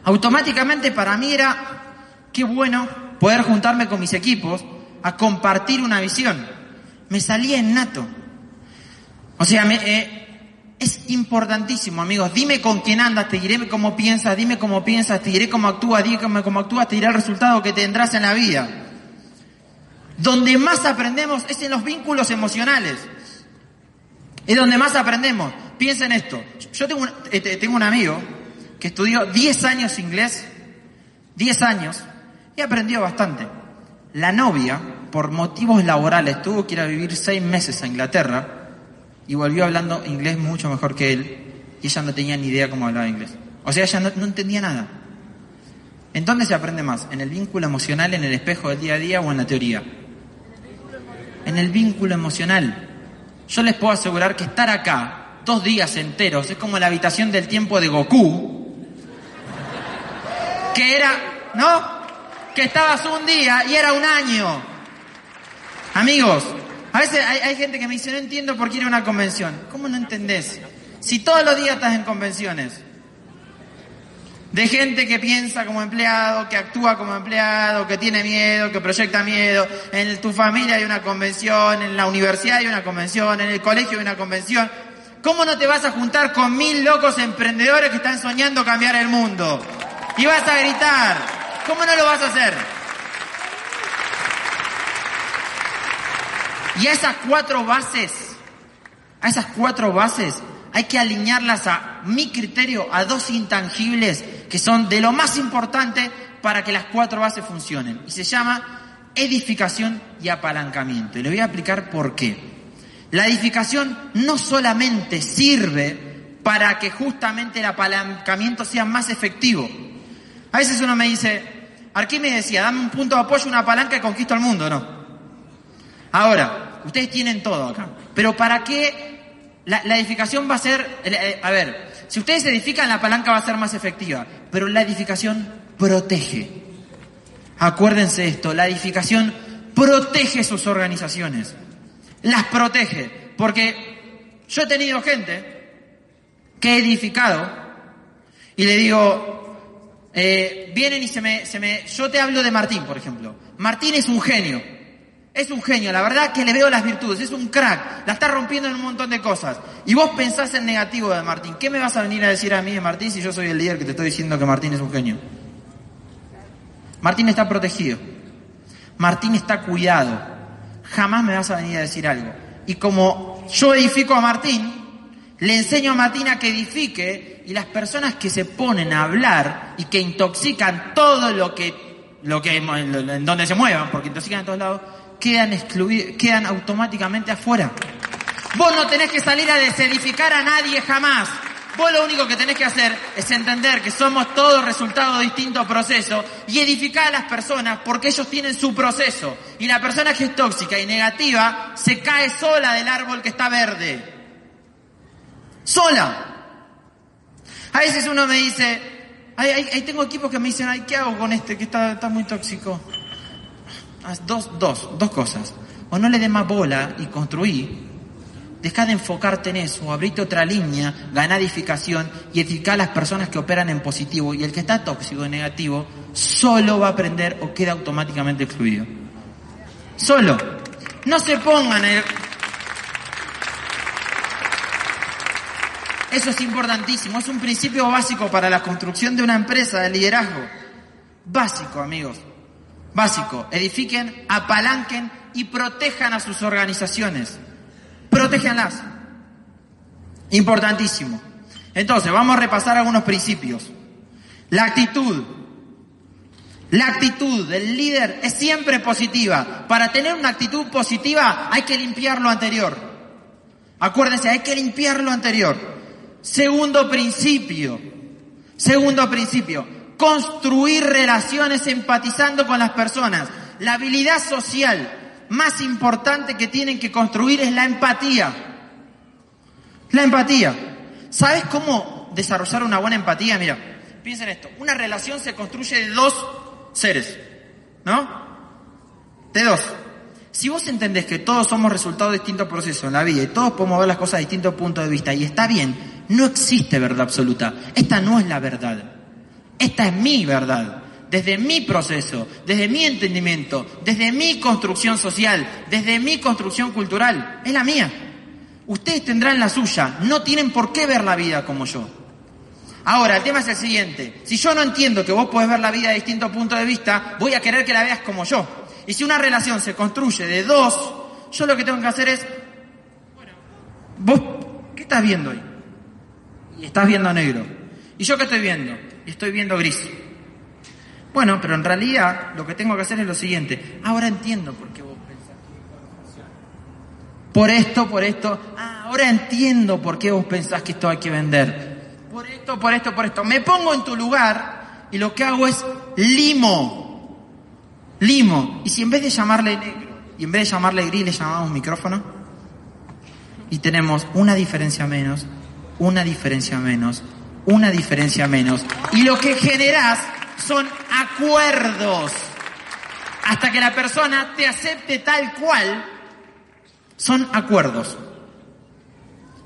Automáticamente para mí era, qué bueno poder juntarme con mis equipos a compartir una visión. Me salía en nato. O sea, eh, es importantísimo, amigos. Dime con quién andas, te diré cómo piensas, dime cómo piensas, te diré cómo actúas, dime cómo actúas, te diré el resultado que tendrás en la vida. Donde más aprendemos es en los vínculos emocionales. Es donde más aprendemos. Piensa en esto. Yo tengo un, un amigo que estudió 10 años inglés, 10 años, y aprendió bastante. La novia, por motivos laborales, tuvo que ir a vivir 6 meses a Inglaterra y volvió hablando inglés mucho mejor que él y ella no tenía ni idea cómo hablaba inglés. O sea, ella no, entendía nada. ¿En dónde se aprende más? ¿En el vínculo emocional, en el espejo del día a día o en la teoría? En el vínculo emocional. Yo les puedo asegurar que estar acá dos días enteros es como la habitación del tiempo de Goku, que era, ¿no? Que estabas un día y era un año. Amigos, a veces hay, gente que me dice, no entiendo por qué ir a una convención. ¿Cómo no entendés? Si todos los días estás en convenciones, de gente que piensa como empleado, que actúa como empleado, que tiene miedo, que proyecta miedo. En tu familia hay una convención, en la universidad hay una convención, en el colegio hay una convención. ¿Cómo no te vas a juntar con mil locos emprendedores que están soñando cambiar el mundo? Y vas a gritar. ¿Cómo no lo vas a hacer? Y a esas cuatro bases, a esas cuatro bases, hay que alinearlas a mi criterio, a dos intangibles que son de lo más importante para que las cuatro bases funcionen. Y se llama edificación y apalancamiento. Y le voy a explicar por qué. La edificación no solamente sirve para que justamente el apalancamiento sea más efectivo. A veces uno me dice, me decía, dame un punto de apoyo, una palanca y conquisto el mundo, ¿no? Ahora, ustedes tienen todo acá. Pero ¿para qué la, edificación va a ser... Eh, a ver, si ustedes edifican, la palanca va a ser más efectiva. Pero la edificación protege. Acuérdense esto, la edificación protege sus organizaciones. Las protege. Porque yo he tenido gente que he edificado y le digo, eh, vienen y se me, se me... Yo te hablo de Martín, por ejemplo. Martín es un genio. Es un genio, la verdad que le veo las virtudes, es un crack, la está rompiendo en un montón de cosas. Y vos pensás en negativo de Martín. ¿Qué me vas a venir a decir a mí de Martín si yo soy el líder que te estoy diciendo que Martín es un genio? Martín está protegido. Martín está cuidado. Jamás me vas a venir a decir algo. Y como yo edifico a Martín, le enseño a Martín a que edifique y las personas que se ponen a hablar y que intoxican todo lo que, lo que, en donde se muevan, porque intoxican en todos lados, quedan excluidos, quedan automáticamente afuera. Vos no tenés que salir a desedificar a nadie jamás. Vos lo único que tenés que hacer es entender que somos todos resultado de distintos procesos y edificar a las personas porque ellos tienen su proceso. Y la persona que es tóxica y negativa se cae sola del árbol que está verde. Sola. A veces uno me dice, ahí, tengo equipos que me dicen, ay, ¿qué hago con este que está, está muy tóxico? Dos, dos, dos cosas. O no le dé más bola y construí, Deja de enfocarte en eso, abrite otra línea, gana edificación y edifica a las personas que operan en positivo. Y el que está tóxico y negativo solo va a aprender o queda automáticamente excluido. Solo. No se pongan el... Eso es importantísimo, es un principio básico para la construcción de una empresa de liderazgo. Básico, amigos. Básico. Edifiquen, apalanquen y protejan a sus organizaciones protéjanlas. Importantísimo. Entonces, vamos a repasar algunos principios. La actitud. La actitud del líder es siempre positiva. Para tener una actitud positiva hay que limpiar lo anterior. Acuérdense, hay que limpiar lo anterior. Segundo principio. Segundo principio. Construir relaciones empatizando con las personas. La habilidad social más importante que tienen que construir es la empatía. La empatía. ¿Sabes cómo desarrollar una buena empatía? Mira, piensa en esto. Una relación se construye de dos seres, ¿no? De dos. Si vos entendés que todos somos resultado de distintos procesos en la vida y todos podemos ver las cosas de distintos puntos de vista y está bien, no existe verdad absoluta. Esta no es la verdad. Esta es mi verdad desde mi proceso, desde mi entendimiento, desde mi construcción social, desde mi construcción cultural. Es la mía. Ustedes tendrán la suya, no tienen por qué ver la vida como yo. Ahora, el tema es el siguiente. Si yo no entiendo que vos podés ver la vida de distintos puntos de vista, voy a querer que la veas como yo. Y si una relación se construye de dos, yo lo que tengo que hacer es, vos, ¿qué estás viendo hoy? Y estás viendo negro. ¿Y yo qué estoy viendo? Estoy viendo gris. Bueno, pero en realidad lo que tengo que hacer es lo siguiente. Ahora entiendo por qué vos pensás que Por esto, por esto. Ah, ahora entiendo por qué vos pensás que esto hay que vender. Por esto, por esto, por esto. Me pongo en tu lugar y lo que hago es limo. Limo. Y si en vez de llamarle negro y en vez de llamarle gris le llamamos micrófono y tenemos una diferencia menos, una diferencia menos, una diferencia menos. Y lo que generás son acuerdos. Hasta que la persona te acepte tal cual, son acuerdos.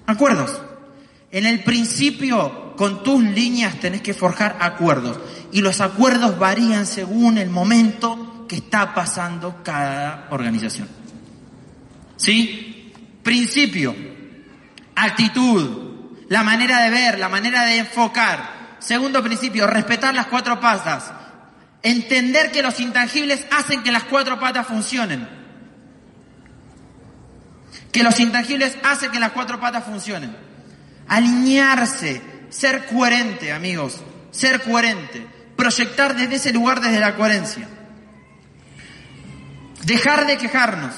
Acuerdos. En el principio, con tus líneas tenés que forjar acuerdos. Y los acuerdos varían según el momento que está pasando cada organización. ¿Sí? Principio, actitud, la manera de ver, la manera de enfocar, Segundo principio, respetar las cuatro patas. Entender que los intangibles hacen que las cuatro patas funcionen. Que los intangibles hacen que las cuatro patas funcionen. Alinearse, ser coherente, amigos, ser coherente. Proyectar desde ese lugar, desde la coherencia. Dejar de quejarnos.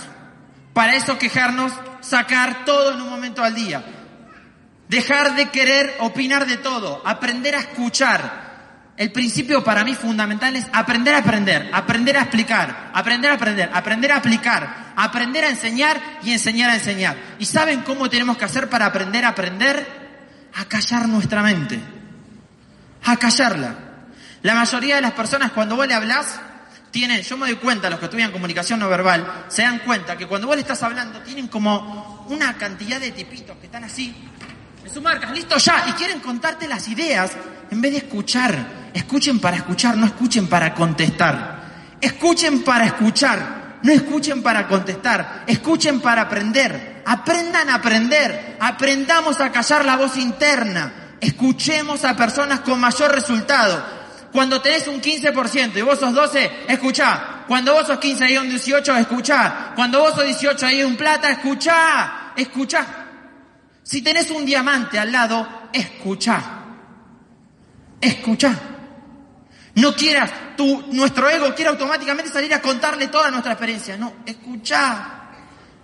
Para eso quejarnos, sacar todo en un momento al día Dejar de querer opinar de todo, aprender a escuchar. El principio para mí fundamental es aprender a aprender, aprender a explicar, aprender a aprender, aprender a aplicar, aprender a enseñar y enseñar a enseñar. ¿Y saben cómo tenemos que hacer para aprender a aprender? A callar nuestra mente, a callarla. La mayoría de las personas cuando vos le hablas, tienen, yo me doy cuenta, los que estudian comunicación no verbal, se dan cuenta que cuando vos le estás hablando tienen como una cantidad de tipitos que están así, su marca, listo ya, y quieren contarte las ideas en vez de escuchar. Escuchen para escuchar, no escuchen para contestar. Escuchen para escuchar, no escuchen para contestar. Escuchen para aprender. Aprendan a aprender. Aprendamos a callar la voz interna. Escuchemos a personas con mayor resultado. Cuando tenés un 15% y vos sos 12, escuchá. Cuando vos sos 15 y un 18, escuchá. Cuando vos sos 18 y un plata, escuchá. Escuchá. Si tenés un diamante al lado, escucha. Escucha. No quieras, tu, nuestro ego quiere automáticamente salir a contarle toda nuestra experiencia. No, escucha.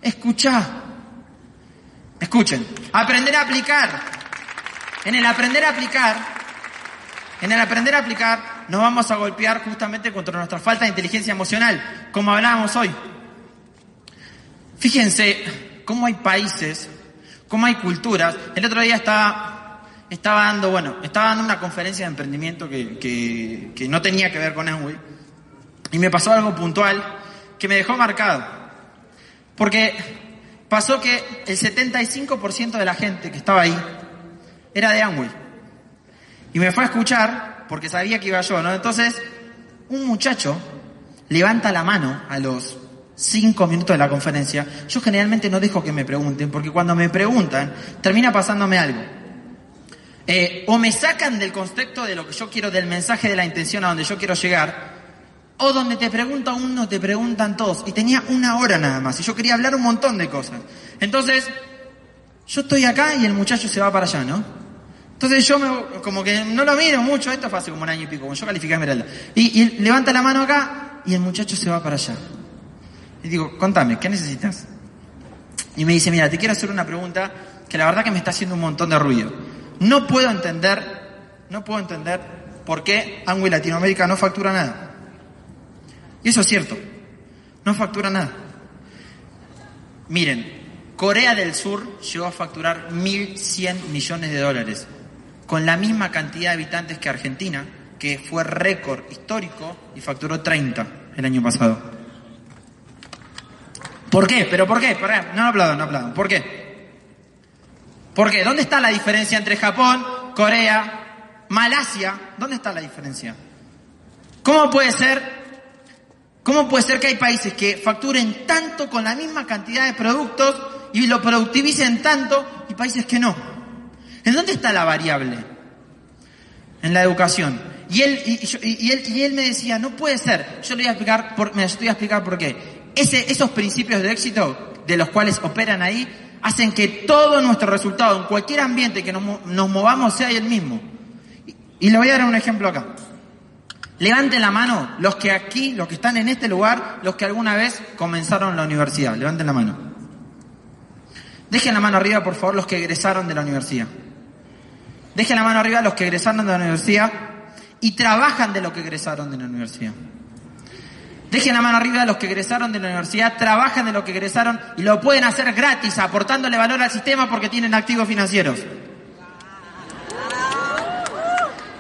Escucha. Escuchen. Aprender a aplicar. en el aprender a aplicar, en el aprender a aplicar, nos vamos a golpear justamente contra nuestra falta de inteligencia emocional, como hablábamos hoy. Fíjense cómo hay países, cómo hay culturas. El otro día estaba, estaba dando, bueno, estaba dando una conferencia de emprendimiento que, que, que no tenía que ver con Amway. Y me pasó algo puntual que me dejó marcado. Porque pasó que el 75% de la gente que estaba ahí era de Amway. Y me fue a escuchar porque sabía que iba yo, ¿no? Entonces, un muchacho levanta la mano a los cinco minutos de la conferencia. Yo generalmente no dejo que me pregunten, porque cuando me preguntan, termina pasándome algo. Eh, o me sacan del contexto de lo que yo quiero, del mensaje de la intención a donde yo quiero llegar, o donde te pregunta uno, te preguntan todos. Y tenía una hora nada más, y yo quería hablar un montón de cosas. Entonces, yo estoy acá y el muchacho se va para allá, ¿no? Entonces yo me, como que no lo miro mucho, esto fue hace como un año y pico, yo califiqué a Esmeralda. Y levanta la mano acá y el muchacho se va para allá. Y digo, contame, ¿qué necesitas? Y me dice, mira, te quiero hacer una pregunta que la verdad que me está haciendo un montón de ruido. No puedo entender, no puedo entender por qué Angui Latinoamérica no factura nada. Y eso es cierto, no factura nada. Miren, Corea del Sur llegó a facturar 1.100 millones de dólares, con la misma cantidad de habitantes que Argentina, que fue récord histórico y facturó 30 el año pasado. ¿Por qué? ¿Pero por qué? No aplaudan, no aplaudan. ¿Por qué? ¿Por qué? ¿Dónde está la diferencia entre Japón, Corea, Malasia? ¿Dónde está la diferencia? ¿Cómo puede ser? ¿Cómo puede ser que hay países que facturen tanto con la misma cantidad de productos y lo productivicen tanto y países que no? ¿En dónde está la variable? En la educación. Y él, y, él, y él me decía, no puede ser. Yo le voy a explicar, por, me voy a explicar por qué esos principios de éxito de los cuales operan ahí hacen que todo nuestro resultado en cualquier ambiente que nos, movamos sea el mismo. Y, le voy a dar un ejemplo acá. Levanten la mano los que aquí, los que están en este lugar, los que alguna vez comenzaron la universidad. Levanten la mano. Dejen la mano arriba, por favor, los que egresaron de la universidad. Dejen la mano arriba los que egresaron de la universidad y trabajan de lo que egresaron de la universidad. Dejen la mano arriba a los que egresaron de la universidad, trabajan de lo que egresaron y lo pueden hacer gratis, aportándole valor al sistema porque tienen activos financieros.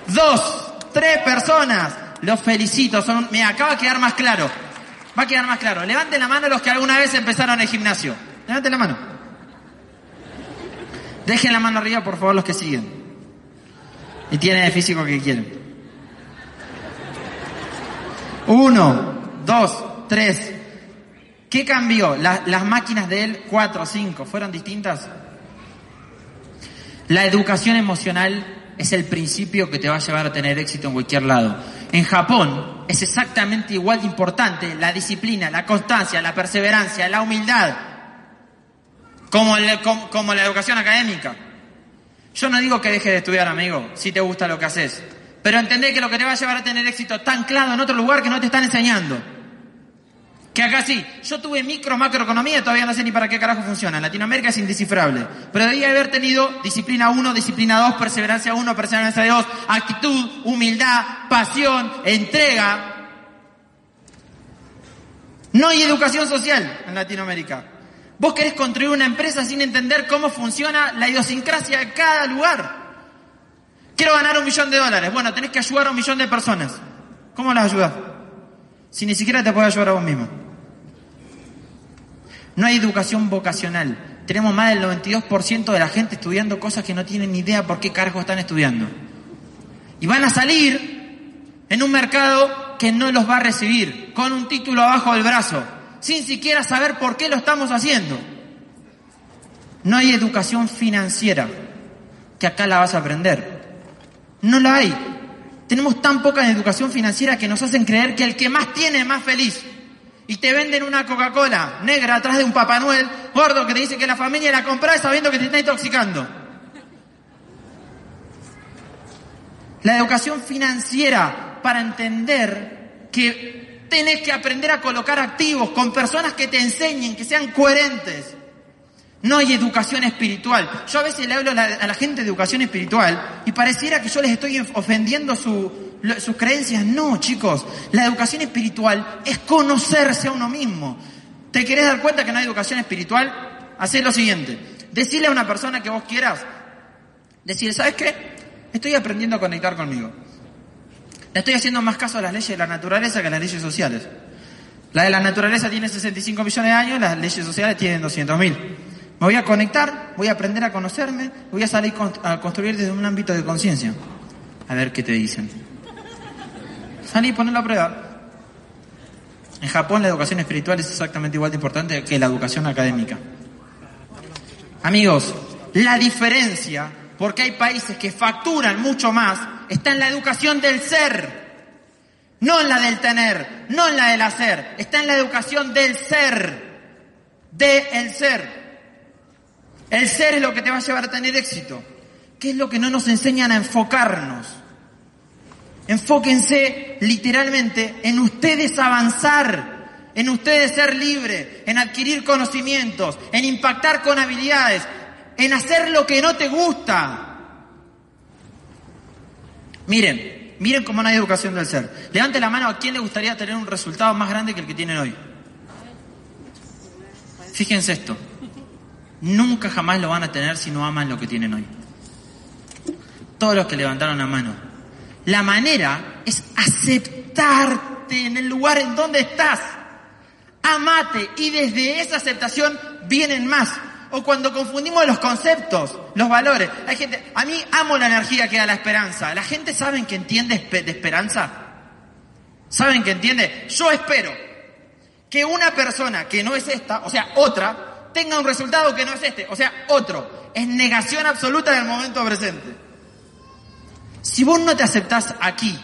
Dos, tres personas. Los felicito. Son, me acaba de quedar más claro. Va a quedar más claro. Levanten la mano los que alguna vez empezaron el gimnasio. Levanten la mano. Dejen la mano arriba, por favor, los que siguen. Y tienen el físico que quieren. Uno, dos, tres. ¿Qué cambió? las máquinas de él, cuatro, cinco, ¿fueron distintas? La educación emocional es el principio que te va a llevar a tener éxito en cualquier lado. En Japón es exactamente igual de importante la disciplina, la constancia, la perseverancia, la humildad, como, como, la educación académica. Yo no digo que dejes de estudiar, amigo, si te gusta lo que haces, pero entendé que lo que te va a llevar a tener éxito está anclado en otro lugar que no te están enseñando. Que acá sí, yo tuve micro, macroeconomía, todavía no sé ni para qué carajo funciona. En Latinoamérica es indescifrable. Pero debía haber tenido disciplina 1, disciplina 2, perseverancia 1, perseverancia 2, actitud, humildad, pasión, entrega. No hay educación social en Latinoamérica. Vos querés construir una empresa sin entender cómo funciona la idiosincrasia de cada lugar. Quiero ganar un millón de dólares. Bueno, tenés que ayudar a un millón de personas. ¿Cómo las ayudas? Si ni siquiera te puedes ayudar a vos mismo. No hay educación vocacional. Tenemos más del 92% de la gente estudiando cosas que no tienen ni idea por qué cargo están estudiando. Y van a salir en un mercado que no los va a recibir, con un título abajo del brazo, sin siquiera saber por qué lo estamos haciendo. No hay educación financiera, que acá la vas a aprender. No la hay. Tenemos tan poca educación financiera que nos hacen creer que el que más tiene es más feliz y te venden una Coca-Cola negra atrás de un Papá Noel gordo que te dice que la familia la compra sabiendo que te está intoxicando. La educación financiera para entender que tenés que aprender a colocar activos con personas que te enseñen, que sean coherentes. No hay educación espiritual. Yo a veces le hablo a la, gente de educación espiritual y pareciera que yo les estoy ofendiendo sus creencias. No, chicos. La educación espiritual es conocerse a uno mismo. ¿Te querés dar cuenta que no hay educación espiritual? Hacé lo siguiente. Decirle a una persona que vos quieras, decirle, ¿sabes qué? Estoy aprendiendo a conectar conmigo. Le estoy haciendo más caso a las leyes de la naturaleza que a las leyes sociales. La de la naturaleza tiene 65 millones de años, las leyes sociales tienen 200 mil. Me voy a conectar, voy a aprender a conocerme, voy a salir a construir desde un ámbito de conciencia. A ver qué te dicen. Salí y poner a prueba. En Japón la educación espiritual es exactamente igual de importante que la educación académica. Amigos, la diferencia, porque hay países que facturan mucho más, está en la educación del ser. No en la del tener, no en la del hacer, está en la educación del ser, de el ser. El ser es lo que te va a llevar a tener éxito. ¿Qué es lo que no nos enseñan a enfocarnos? Enfóquense literalmente en ustedes avanzar, en ustedes ser libre, en adquirir conocimientos, en impactar con habilidades, en hacer lo que no te gusta. Miren, miren cómo no hay educación del ser. Levante la mano a quién le gustaría tener un resultado más grande que el que tienen hoy. Fíjense esto. Nunca jamás lo van a tener si no aman lo que tienen hoy. Todos los que levantaron la mano. La manera es aceptarte en el lugar en donde estás. Amate y desde esa aceptación vienen más. O cuando confundimos los conceptos, los valores. Hay gente, a mí amo la energía que da la esperanza. ¿La gente sabe que entiende de esperanza? ¿Saben que entiende? Yo espero que una persona que no es esta, o sea, otra, tenga un resultado que no es este, o sea, otro. Es negación absoluta del momento presente. Si vos no te aceptás aquí,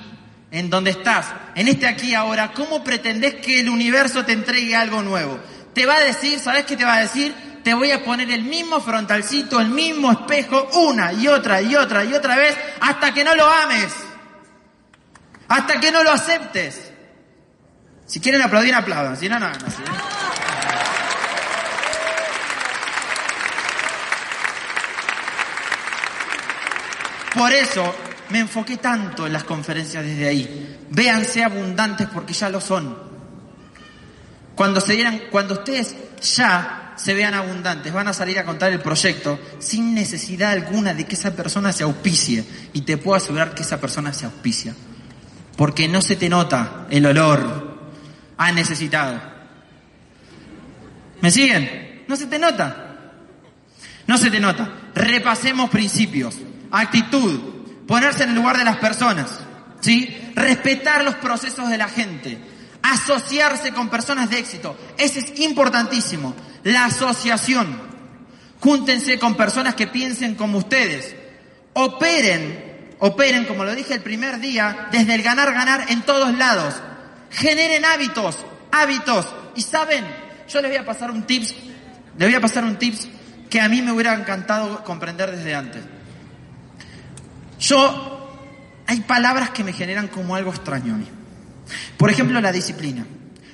en donde estás, en este aquí ahora, ¿cómo pretendés que el universo te entregue algo nuevo? Te va a decir, ¿sabes qué te va a decir? Te voy a poner el mismo frontalcito, el mismo espejo, una y otra y otra y otra vez, hasta que no lo ames. Hasta que no lo aceptes. Si quieren aplaudir, aplaudan. Si no, no, no. Por eso me enfoqué tanto en las conferencias desde ahí. Véanse abundantes porque ya lo son. Cuando, se dieran, cuando ustedes ya se vean abundantes, van a salir a contar el proyecto sin necesidad alguna de que esa persona se auspicie. Y te puedo asegurar que esa persona se auspicia. Porque no se te nota el olor a necesitado. ¿Me siguen? No se te nota. No se te nota. Repasemos principios actitud, ponerse en el lugar de las personas, ¿sí? Respetar los procesos de la gente, asociarse con personas de éxito. Ese es importantísimo. La asociación. Júntense con personas que piensen como ustedes. Operen, operen, como lo dije el primer día, desde el ganar, ganar en todos lados. Generen hábitos, hábitos. Y saben, yo les voy a pasar un tips, les voy a pasar un tips que a mí me hubiera encantado comprender desde antes. Yo, hay palabras que me generan como algo extraño a mí. Por ejemplo, la disciplina.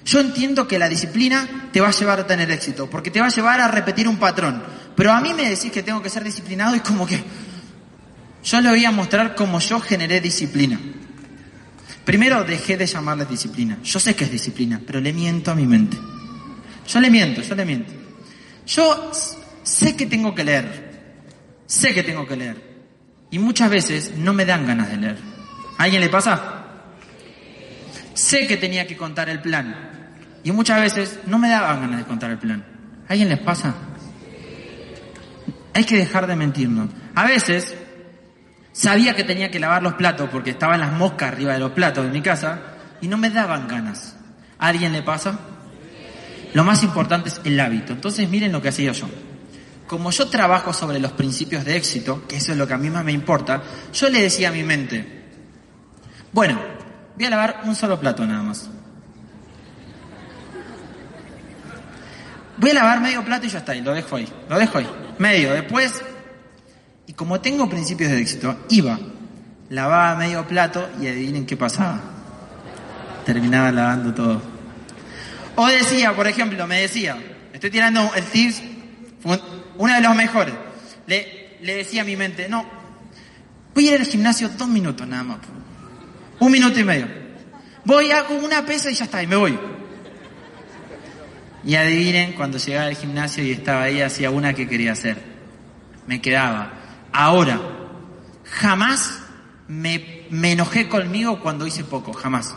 Yo entiendo que la disciplina te va a llevar a tener éxito, porque te va a llevar a repetir un patrón. Pero a mí me decís que tengo que ser disciplinado y como que yo le voy a mostrar cómo yo generé disciplina. Primero dejé de llamarle disciplina. Yo sé que es disciplina, pero le miento a mi mente. Yo le miento, yo le miento. Yo sé que tengo que leer. Sé que tengo que leer. Y muchas veces no me dan ganas de leer. ¿A alguien le pasa? Sé que tenía que contar el plan. Y muchas veces no me daban ganas de contar el plan. ¿A alguien les pasa? Hay que dejar de mentirnos. A veces sabía que tenía que lavar los platos porque estaban las moscas arriba de los platos de mi casa y no me daban ganas. ¿A alguien le pasa? Lo más importante es el hábito. Entonces miren lo que hacía yo como yo trabajo sobre los principios de éxito, que eso es lo que a mí más me importa, yo le decía a mi mente, bueno, voy a lavar un solo plato nada más. Voy a lavar medio plato y ya está, y lo dejo ahí, lo dejo ahí, medio. Después, y como tengo principios de éxito, iba, lavaba medio plato y adivinen qué pasaba. Terminaba lavando todo. O decía, por ejemplo, me decía, estoy tirando el tips uno de los mejores. Le, le decía a mi mente, no, voy a ir al gimnasio dos minutos nada más. Un minuto y medio. Voy, hago una pesa y ya está, y me voy. Y adivinen, cuando llegaba al gimnasio y estaba ahí, hacía una que quería hacer. Me quedaba. Ahora, jamás me, me enojé conmigo cuando hice poco, jamás.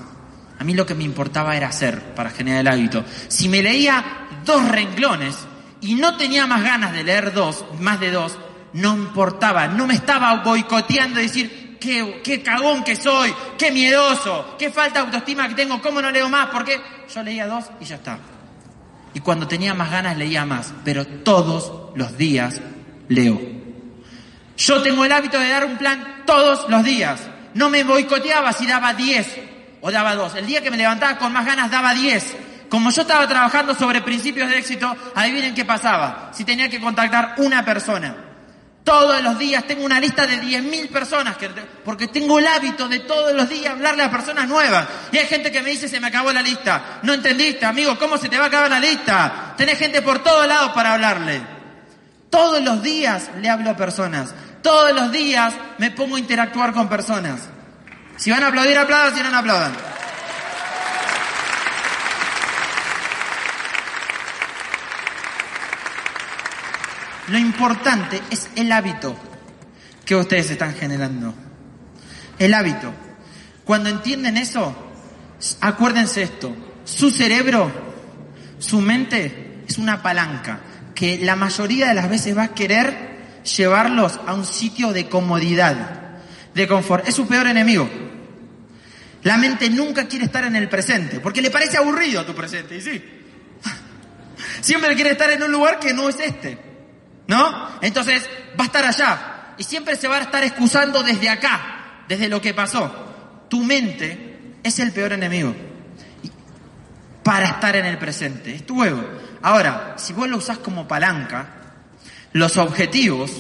A mí lo que me importaba era hacer para generar el hábito. Si me leía dos renglones y no tenía más ganas de leer dos, más de dos, no importaba, no me estaba boicoteando decir, qué, qué cagón que soy, qué miedoso, qué falta de autoestima que tengo, cómo no leo más, porque yo leía dos y ya está. Y cuando tenía más ganas leía más, pero todos los días leo. Yo tengo el hábito de dar un plan todos los días. No me boicoteaba si daba 10 o daba 2. El día que me levantaba con más ganas daba 10. Como yo estaba trabajando sobre principios de éxito, adivinen qué pasaba. Si tenía que contactar una persona. Todos los días tengo una lista de 10.000 personas, que, porque tengo el hábito de todos los días hablarle a personas nuevas. Y hay gente que me dice, se me acabó la lista. No entendiste, amigo, ¿cómo se te va a acabar la lista? Tenés gente por todos lados para hablarle. Todos los días le hablo a personas. Todos los días me pongo a interactuar con personas. Si van a aplaudir, aplaudan, si no, no aplaudan. Lo importante es el hábito que ustedes están generando. El hábito. Cuando entienden eso, acuérdense esto. Su cerebro, su mente es una palanca que la mayoría de las veces va a querer llevarlos a un sitio de comodidad, de confort. Es su peor enemigo. La mente nunca quiere estar en el presente, porque le parece aburrido a tu presente, y sí. Siempre quiere estar en un lugar que no es este. ¿No? Entonces va a estar allá. Y siempre se va a estar excusando desde acá, desde lo que pasó. Tu mente es el peor enemigo para estar en el presente. Es tu ego. Ahora, si vos lo usás como palanca, los objetivos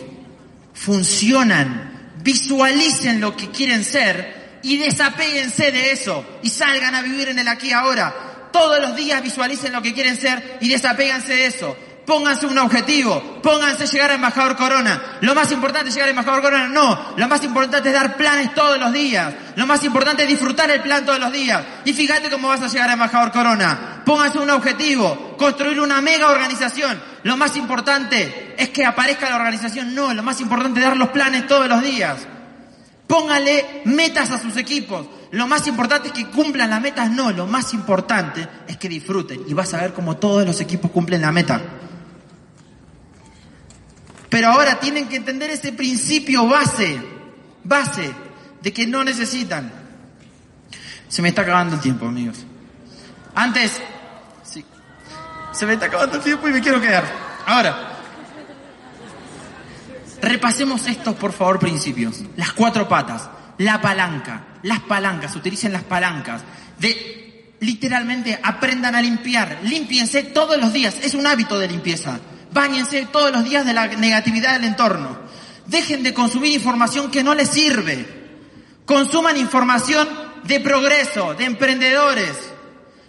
funcionan, visualicen lo que quieren ser y desapéguense de eso y salgan a vivir en el aquí y ahora. Todos los días visualicen lo que quieren ser y desapéganse de eso. Pónganse un objetivo, pónganse llegar a embajador Corona. Lo más importante es llegar a embajador Corona, no. Lo más importante es dar planes todos los días. Lo más importante es disfrutar el plan todos los días. Y fíjate cómo vas a llegar a embajador Corona. Pónganse un objetivo, construir una mega organización. Lo más importante es que aparezca la organización, no. Lo más importante es dar los planes todos los días. Póngale metas a sus equipos. Lo más importante es que cumplan las metas, no. Lo más importante es que disfruten. Y vas a ver cómo todos los equipos cumplen la meta. Pero ahora tienen que entender ese principio base, base, de que no necesitan. Se me está acabando el tiempo, amigos. Antes, sí, se me está acabando el tiempo y me quiero quedar. Ahora, repasemos estos, por favor, principios. Las cuatro patas, la palanca, las palancas, utilicen las palancas. De, literalmente, aprendan a limpiar, límpiense todos los días, es un hábito de limpieza. Báñense todos los días de la negatividad del entorno. Dejen de consumir información que no les sirve. Consuman información de progreso, de emprendedores,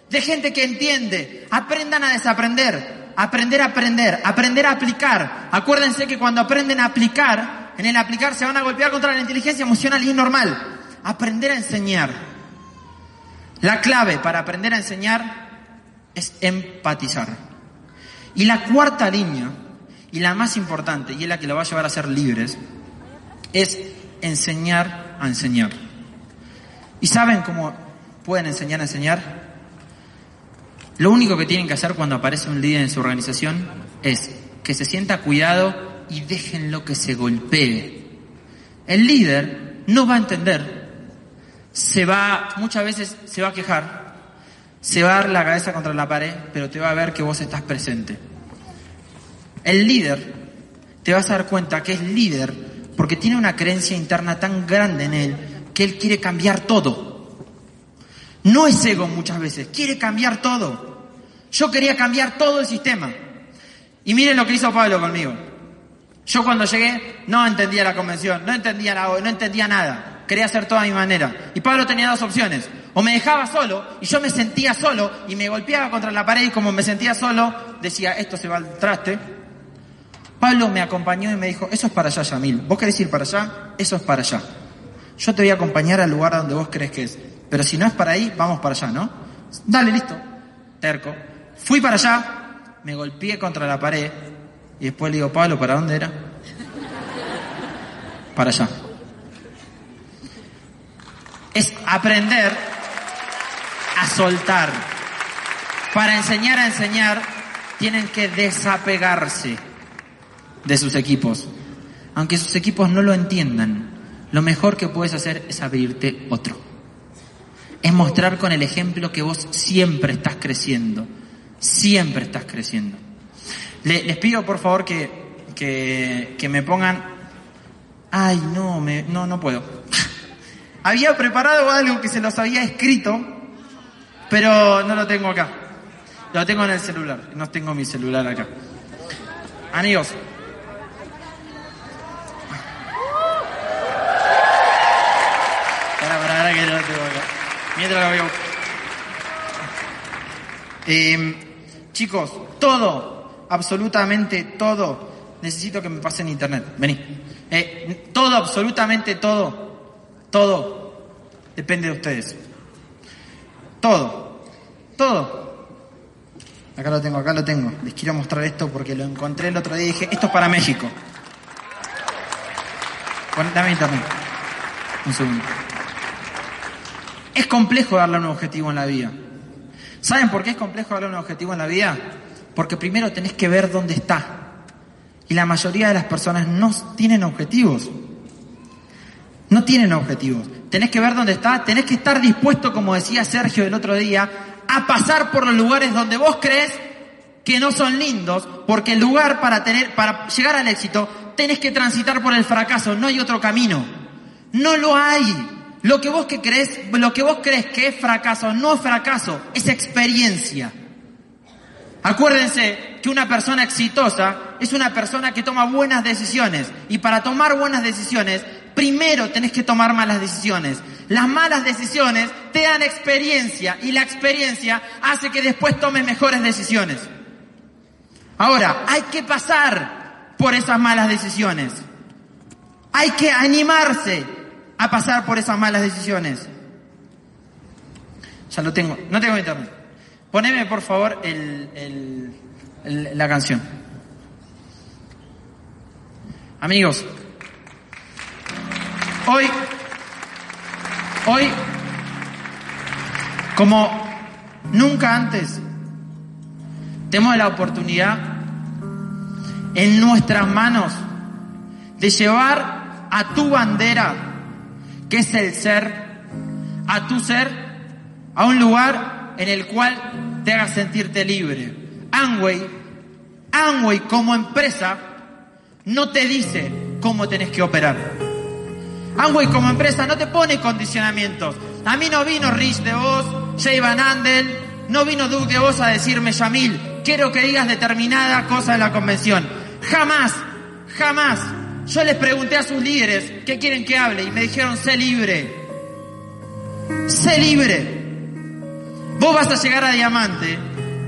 de gente que entiende. Aprendan a desaprender, aprender a aprender, aprender a aplicar. Acuérdense que cuando aprenden a aplicar, en el aplicar se van a golpear contra la inteligencia emocional y normal. Aprender a enseñar. La clave para aprender a enseñar es empatizar. Y la cuarta línea, y la más importante, y es la que lo va a llevar a ser libres, es enseñar a enseñar. ¿Y saben cómo pueden enseñar a enseñar? Lo único que tienen que hacer cuando aparece un líder en su organización es que se sienta cuidado y déjenlo que se golpee. El líder no va a entender, se va, muchas veces se va a quejar, se va a dar la cabeza contra la pared, pero te va a ver que vos estás presente. El líder, te vas a dar cuenta que es líder porque tiene una creencia interna tan grande en él que él quiere cambiar todo. No es ego muchas veces, quiere cambiar todo. Yo quería cambiar todo el sistema. Y miren lo que hizo Pablo conmigo. Yo cuando llegué no entendía la convención, no entendía la, no entendía nada. Quería hacer todo a mi manera. Y Pablo tenía dos opciones. O me dejaba solo y yo me sentía solo y me golpeaba contra la pared y como me sentía solo decía, esto se va al traste. Pablo me acompañó y me dijo, eso es para allá, Yamil. ¿Vos querés ir para allá? Eso es para allá. Yo te voy a acompañar al lugar donde vos crees que es. Pero si no es para ahí, vamos para allá, ¿no? Dale, listo. Terco. Fui para allá, me golpeé contra la pared y después le digo, Pablo, ¿para dónde era? Para allá. Es aprender soltar. Para enseñar a enseñar, tienen que desapegarse de sus equipos. Aunque sus equipos no lo entiendan, lo mejor que puedes hacer es abrirte otro. Es mostrar con el ejemplo que vos siempre estás creciendo. Siempre estás creciendo. les pido por favor que, que, que me pongan... Ay, no, me, no, no puedo. había preparado algo que se los había escrito, pero no lo tengo acá. Lo tengo en el celular. No tengo mi celular acá. Amigos, Eh, chicos, todo, absolutamente todo, necesito que me pasen internet. Vení. Eh, todo, absolutamente todo, todo, depende de ustedes. Todo, todo. Acá lo tengo, acá lo tengo. Les quiero mostrar esto porque lo encontré el otro día y dije, esto es para México. dame internet. Un segundo. Es complejo darle un objetivo en la vida. ¿Saben por qué es complejo darle un objetivo en la vida? Porque primero tenés que ver dónde está. Y la mayoría de las personas no tienen objetivos. No tienen objetivos. Tenés que ver dónde está, tenés que estar dispuesto, como decía Sergio el otro día, a pasar por los lugares donde vos crees que no son lindos, porque el lugar para tener, para llegar al éxito, tenés que transitar por el fracaso, no hay otro camino. No lo hay. Lo que vos que crees, lo que vos crees que es fracaso no es fracaso, es experiencia. Acuérdense que una persona exitosa es una persona que toma buenas decisiones y para tomar buenas decisiones primero tenés que tomar malas decisiones. Las malas decisiones te dan experiencia y la experiencia hace que después tomes mejores decisiones. Ahora, hay que pasar por esas malas decisiones. Hay que animarse a pasar por esas malas decisiones. Ya lo tengo, no tengo internet. Poneme por favor el, la canción. Amigos, hoy, hoy, como nunca antes, tenemos la oportunidad en nuestras manos de llevar a tu bandera que es el ser, a tu ser, a un lugar en el cual te haga sentirte libre. Amway, Amway como empresa no te dice cómo tenés que operar. Amway como empresa no te pone condicionamientos. A mí no vino Rich de vos, Jay Van Andel, no vino Duke de vos a decirme, Yamil, quiero que digas determinada cosa en la convención. Jamás, jamás yo les pregunté a sus líderes qué quieren que hable y me dijeron, sé libre. Sé libre. Vos vas a llegar a diamante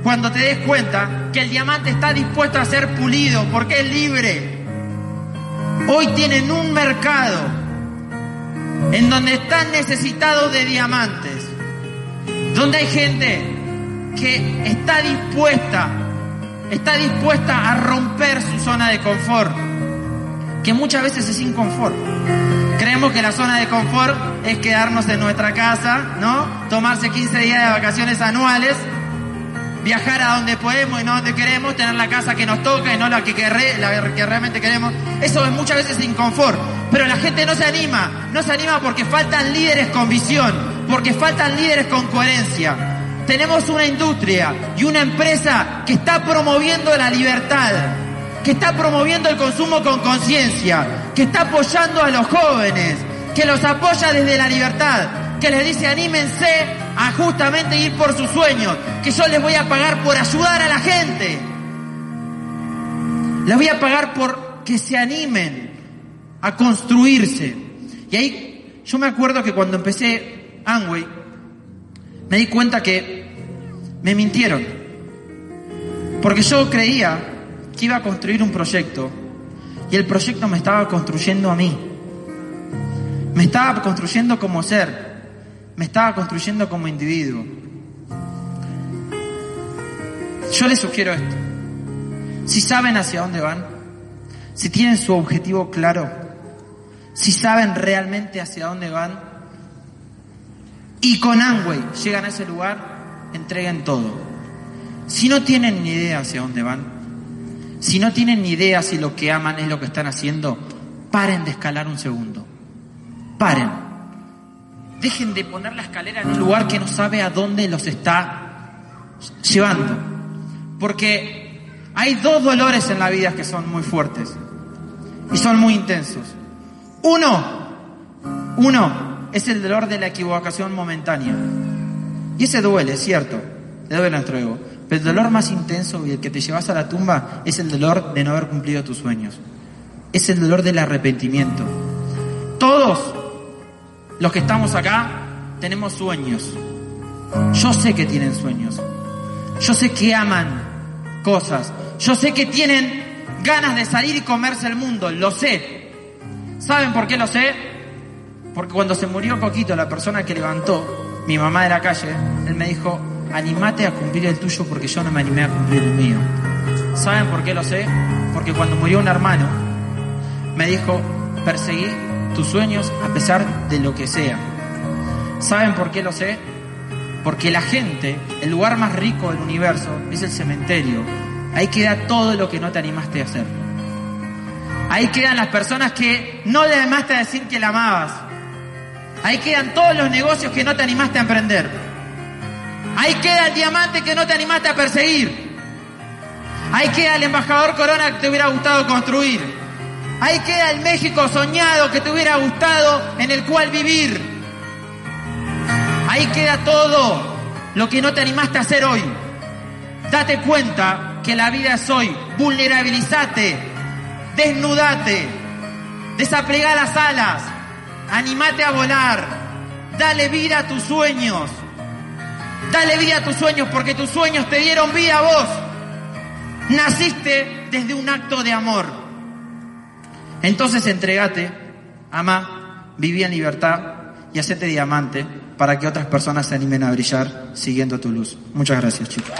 cuando te des cuenta que el diamante está dispuesto a ser pulido porque es libre. Hoy tienen un mercado en donde están necesitados de diamantes, donde hay gente que está dispuesta, está dispuesta a romper su zona de confort que muchas veces es inconfort. Creemos que la zona de confort es quedarnos en nuestra casa, ¿no? Tomarse 15 días de vacaciones anuales, viajar a donde podemos y no donde queremos, tener la casa que nos toca y no la que, la que realmente queremos. Eso es muchas veces inconfort. Pero la gente no se anima, no se anima porque faltan líderes con visión, porque faltan líderes con coherencia. Tenemos una industria y una empresa que está promoviendo la libertad, que está promoviendo el consumo con conciencia, que está apoyando a los jóvenes, que los apoya desde la libertad, que les dice anímense a justamente ir por sus sueños, que yo les voy a pagar por ayudar a la gente. Les voy a pagar por que se animen a construirse. Y ahí yo me acuerdo que cuando empecé Amway, me di cuenta que me mintieron. Porque yo creía que iba a construir un proyecto Y el proyecto me estaba construyendo a mí. Me estaba construyendo como ser. Me estaba construyendo como individuo. Yo les sugiero esto. Si saben hacia dónde van, si tienen su objetivo claro, si saben realmente hacia dónde van, y con Angway llegan a ese lugar, entreguen todo. Si no tienen ni idea hacia dónde van, si no tienen ni idea si lo que aman es lo que están haciendo, paren de escalar un segundo. Paren. Dejen de poner la escalera en un lugar que no sabe a dónde los está llevando. Porque hay dos dolores en la vida que son muy fuertes y son muy intensos. Uno, uno es el dolor de la equivocación momentánea. Y ese duele, es cierto, le duele nuestro ego. Pero el dolor más intenso y el que te llevas a la tumba es el dolor de no haber cumplido tus sueños. Es el dolor del arrepentimiento. Todos los que estamos acá tenemos sueños. Yo sé que tienen sueños. Yo sé que aman cosas. Yo sé que tienen ganas de salir y comerse el mundo. Lo sé. ¿Saben por qué lo sé? Porque cuando se murió Coquito, la persona que levantó mi mamá de la calle, él me dijo, animate a cumplir el tuyo porque yo no me animé a cumplir el mío. ¿Saben por qué lo sé? Porque cuando murió un hermano, me dijo, perseguí tus sueños a pesar de lo que sea. ¿Saben por qué lo sé? Porque la gente, el lugar más rico del universo, es el cementerio. Ahí queda todo lo que no te animaste a hacer. Ahí quedan las personas que no le animaste a decir que la amabas. Ahí quedan todos los negocios que no te animaste a emprender. Ahí queda el diamante que no te animaste a perseguir. Ahí queda el embajador Corona que te hubiera gustado construir. Ahí queda el México soñado que te hubiera gustado en el cual vivir. Ahí queda todo lo que no te animaste a hacer hoy. Date cuenta que la vida es hoy. Vulnerabilizate, desnudate, desaplega las alas, animate a volar, dale vida a tus sueños. Dale vida a tus sueños porque tus sueños te dieron vida a vos. Naciste desde un acto de amor. Entonces entregate, ama, viví en libertad y hacete diamante para que otras personas se animen a brillar siguiendo tu luz. Muchas gracias, chicos.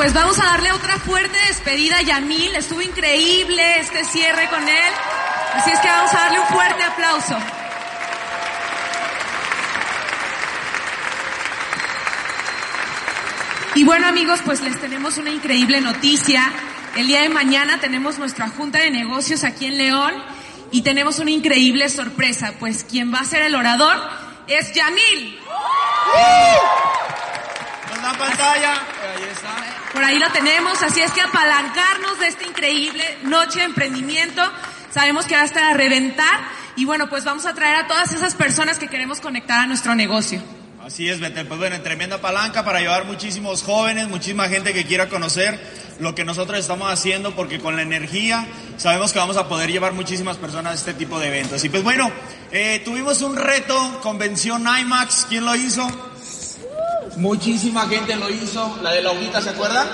Pues vamos a darle otra fuerte despedida a Yamil. Estuvo increíble este cierre con él. Así es que vamos a darle un fuerte aplauso. Y bueno amigos, pues les tenemos una increíble noticia. El día de mañana tenemos nuestra junta de negocios aquí en León y tenemos una increíble sorpresa, pues quien va a ser el orador es Yamil. Con la pantalla. Por ahí lo tenemos, así es que apalancarnos de esta increíble noche de emprendimiento. Sabemos que va a estar a reventar y bueno, pues vamos a traer a todas esas personas que queremos conectar a nuestro negocio. Así es, Betel. Pues bueno, tremenda palanca para llevar muchísimos jóvenes, muchísima gente que quiera conocer lo que nosotros estamos haciendo, porque con la energía sabemos que vamos a poder llevar muchísimas personas a este tipo de eventos. Y pues bueno, eh, tuvimos un reto, convención IMAX, ¿quién lo hizo? Muchísima gente lo hizo, la de la hojita, ¿se acuerdan?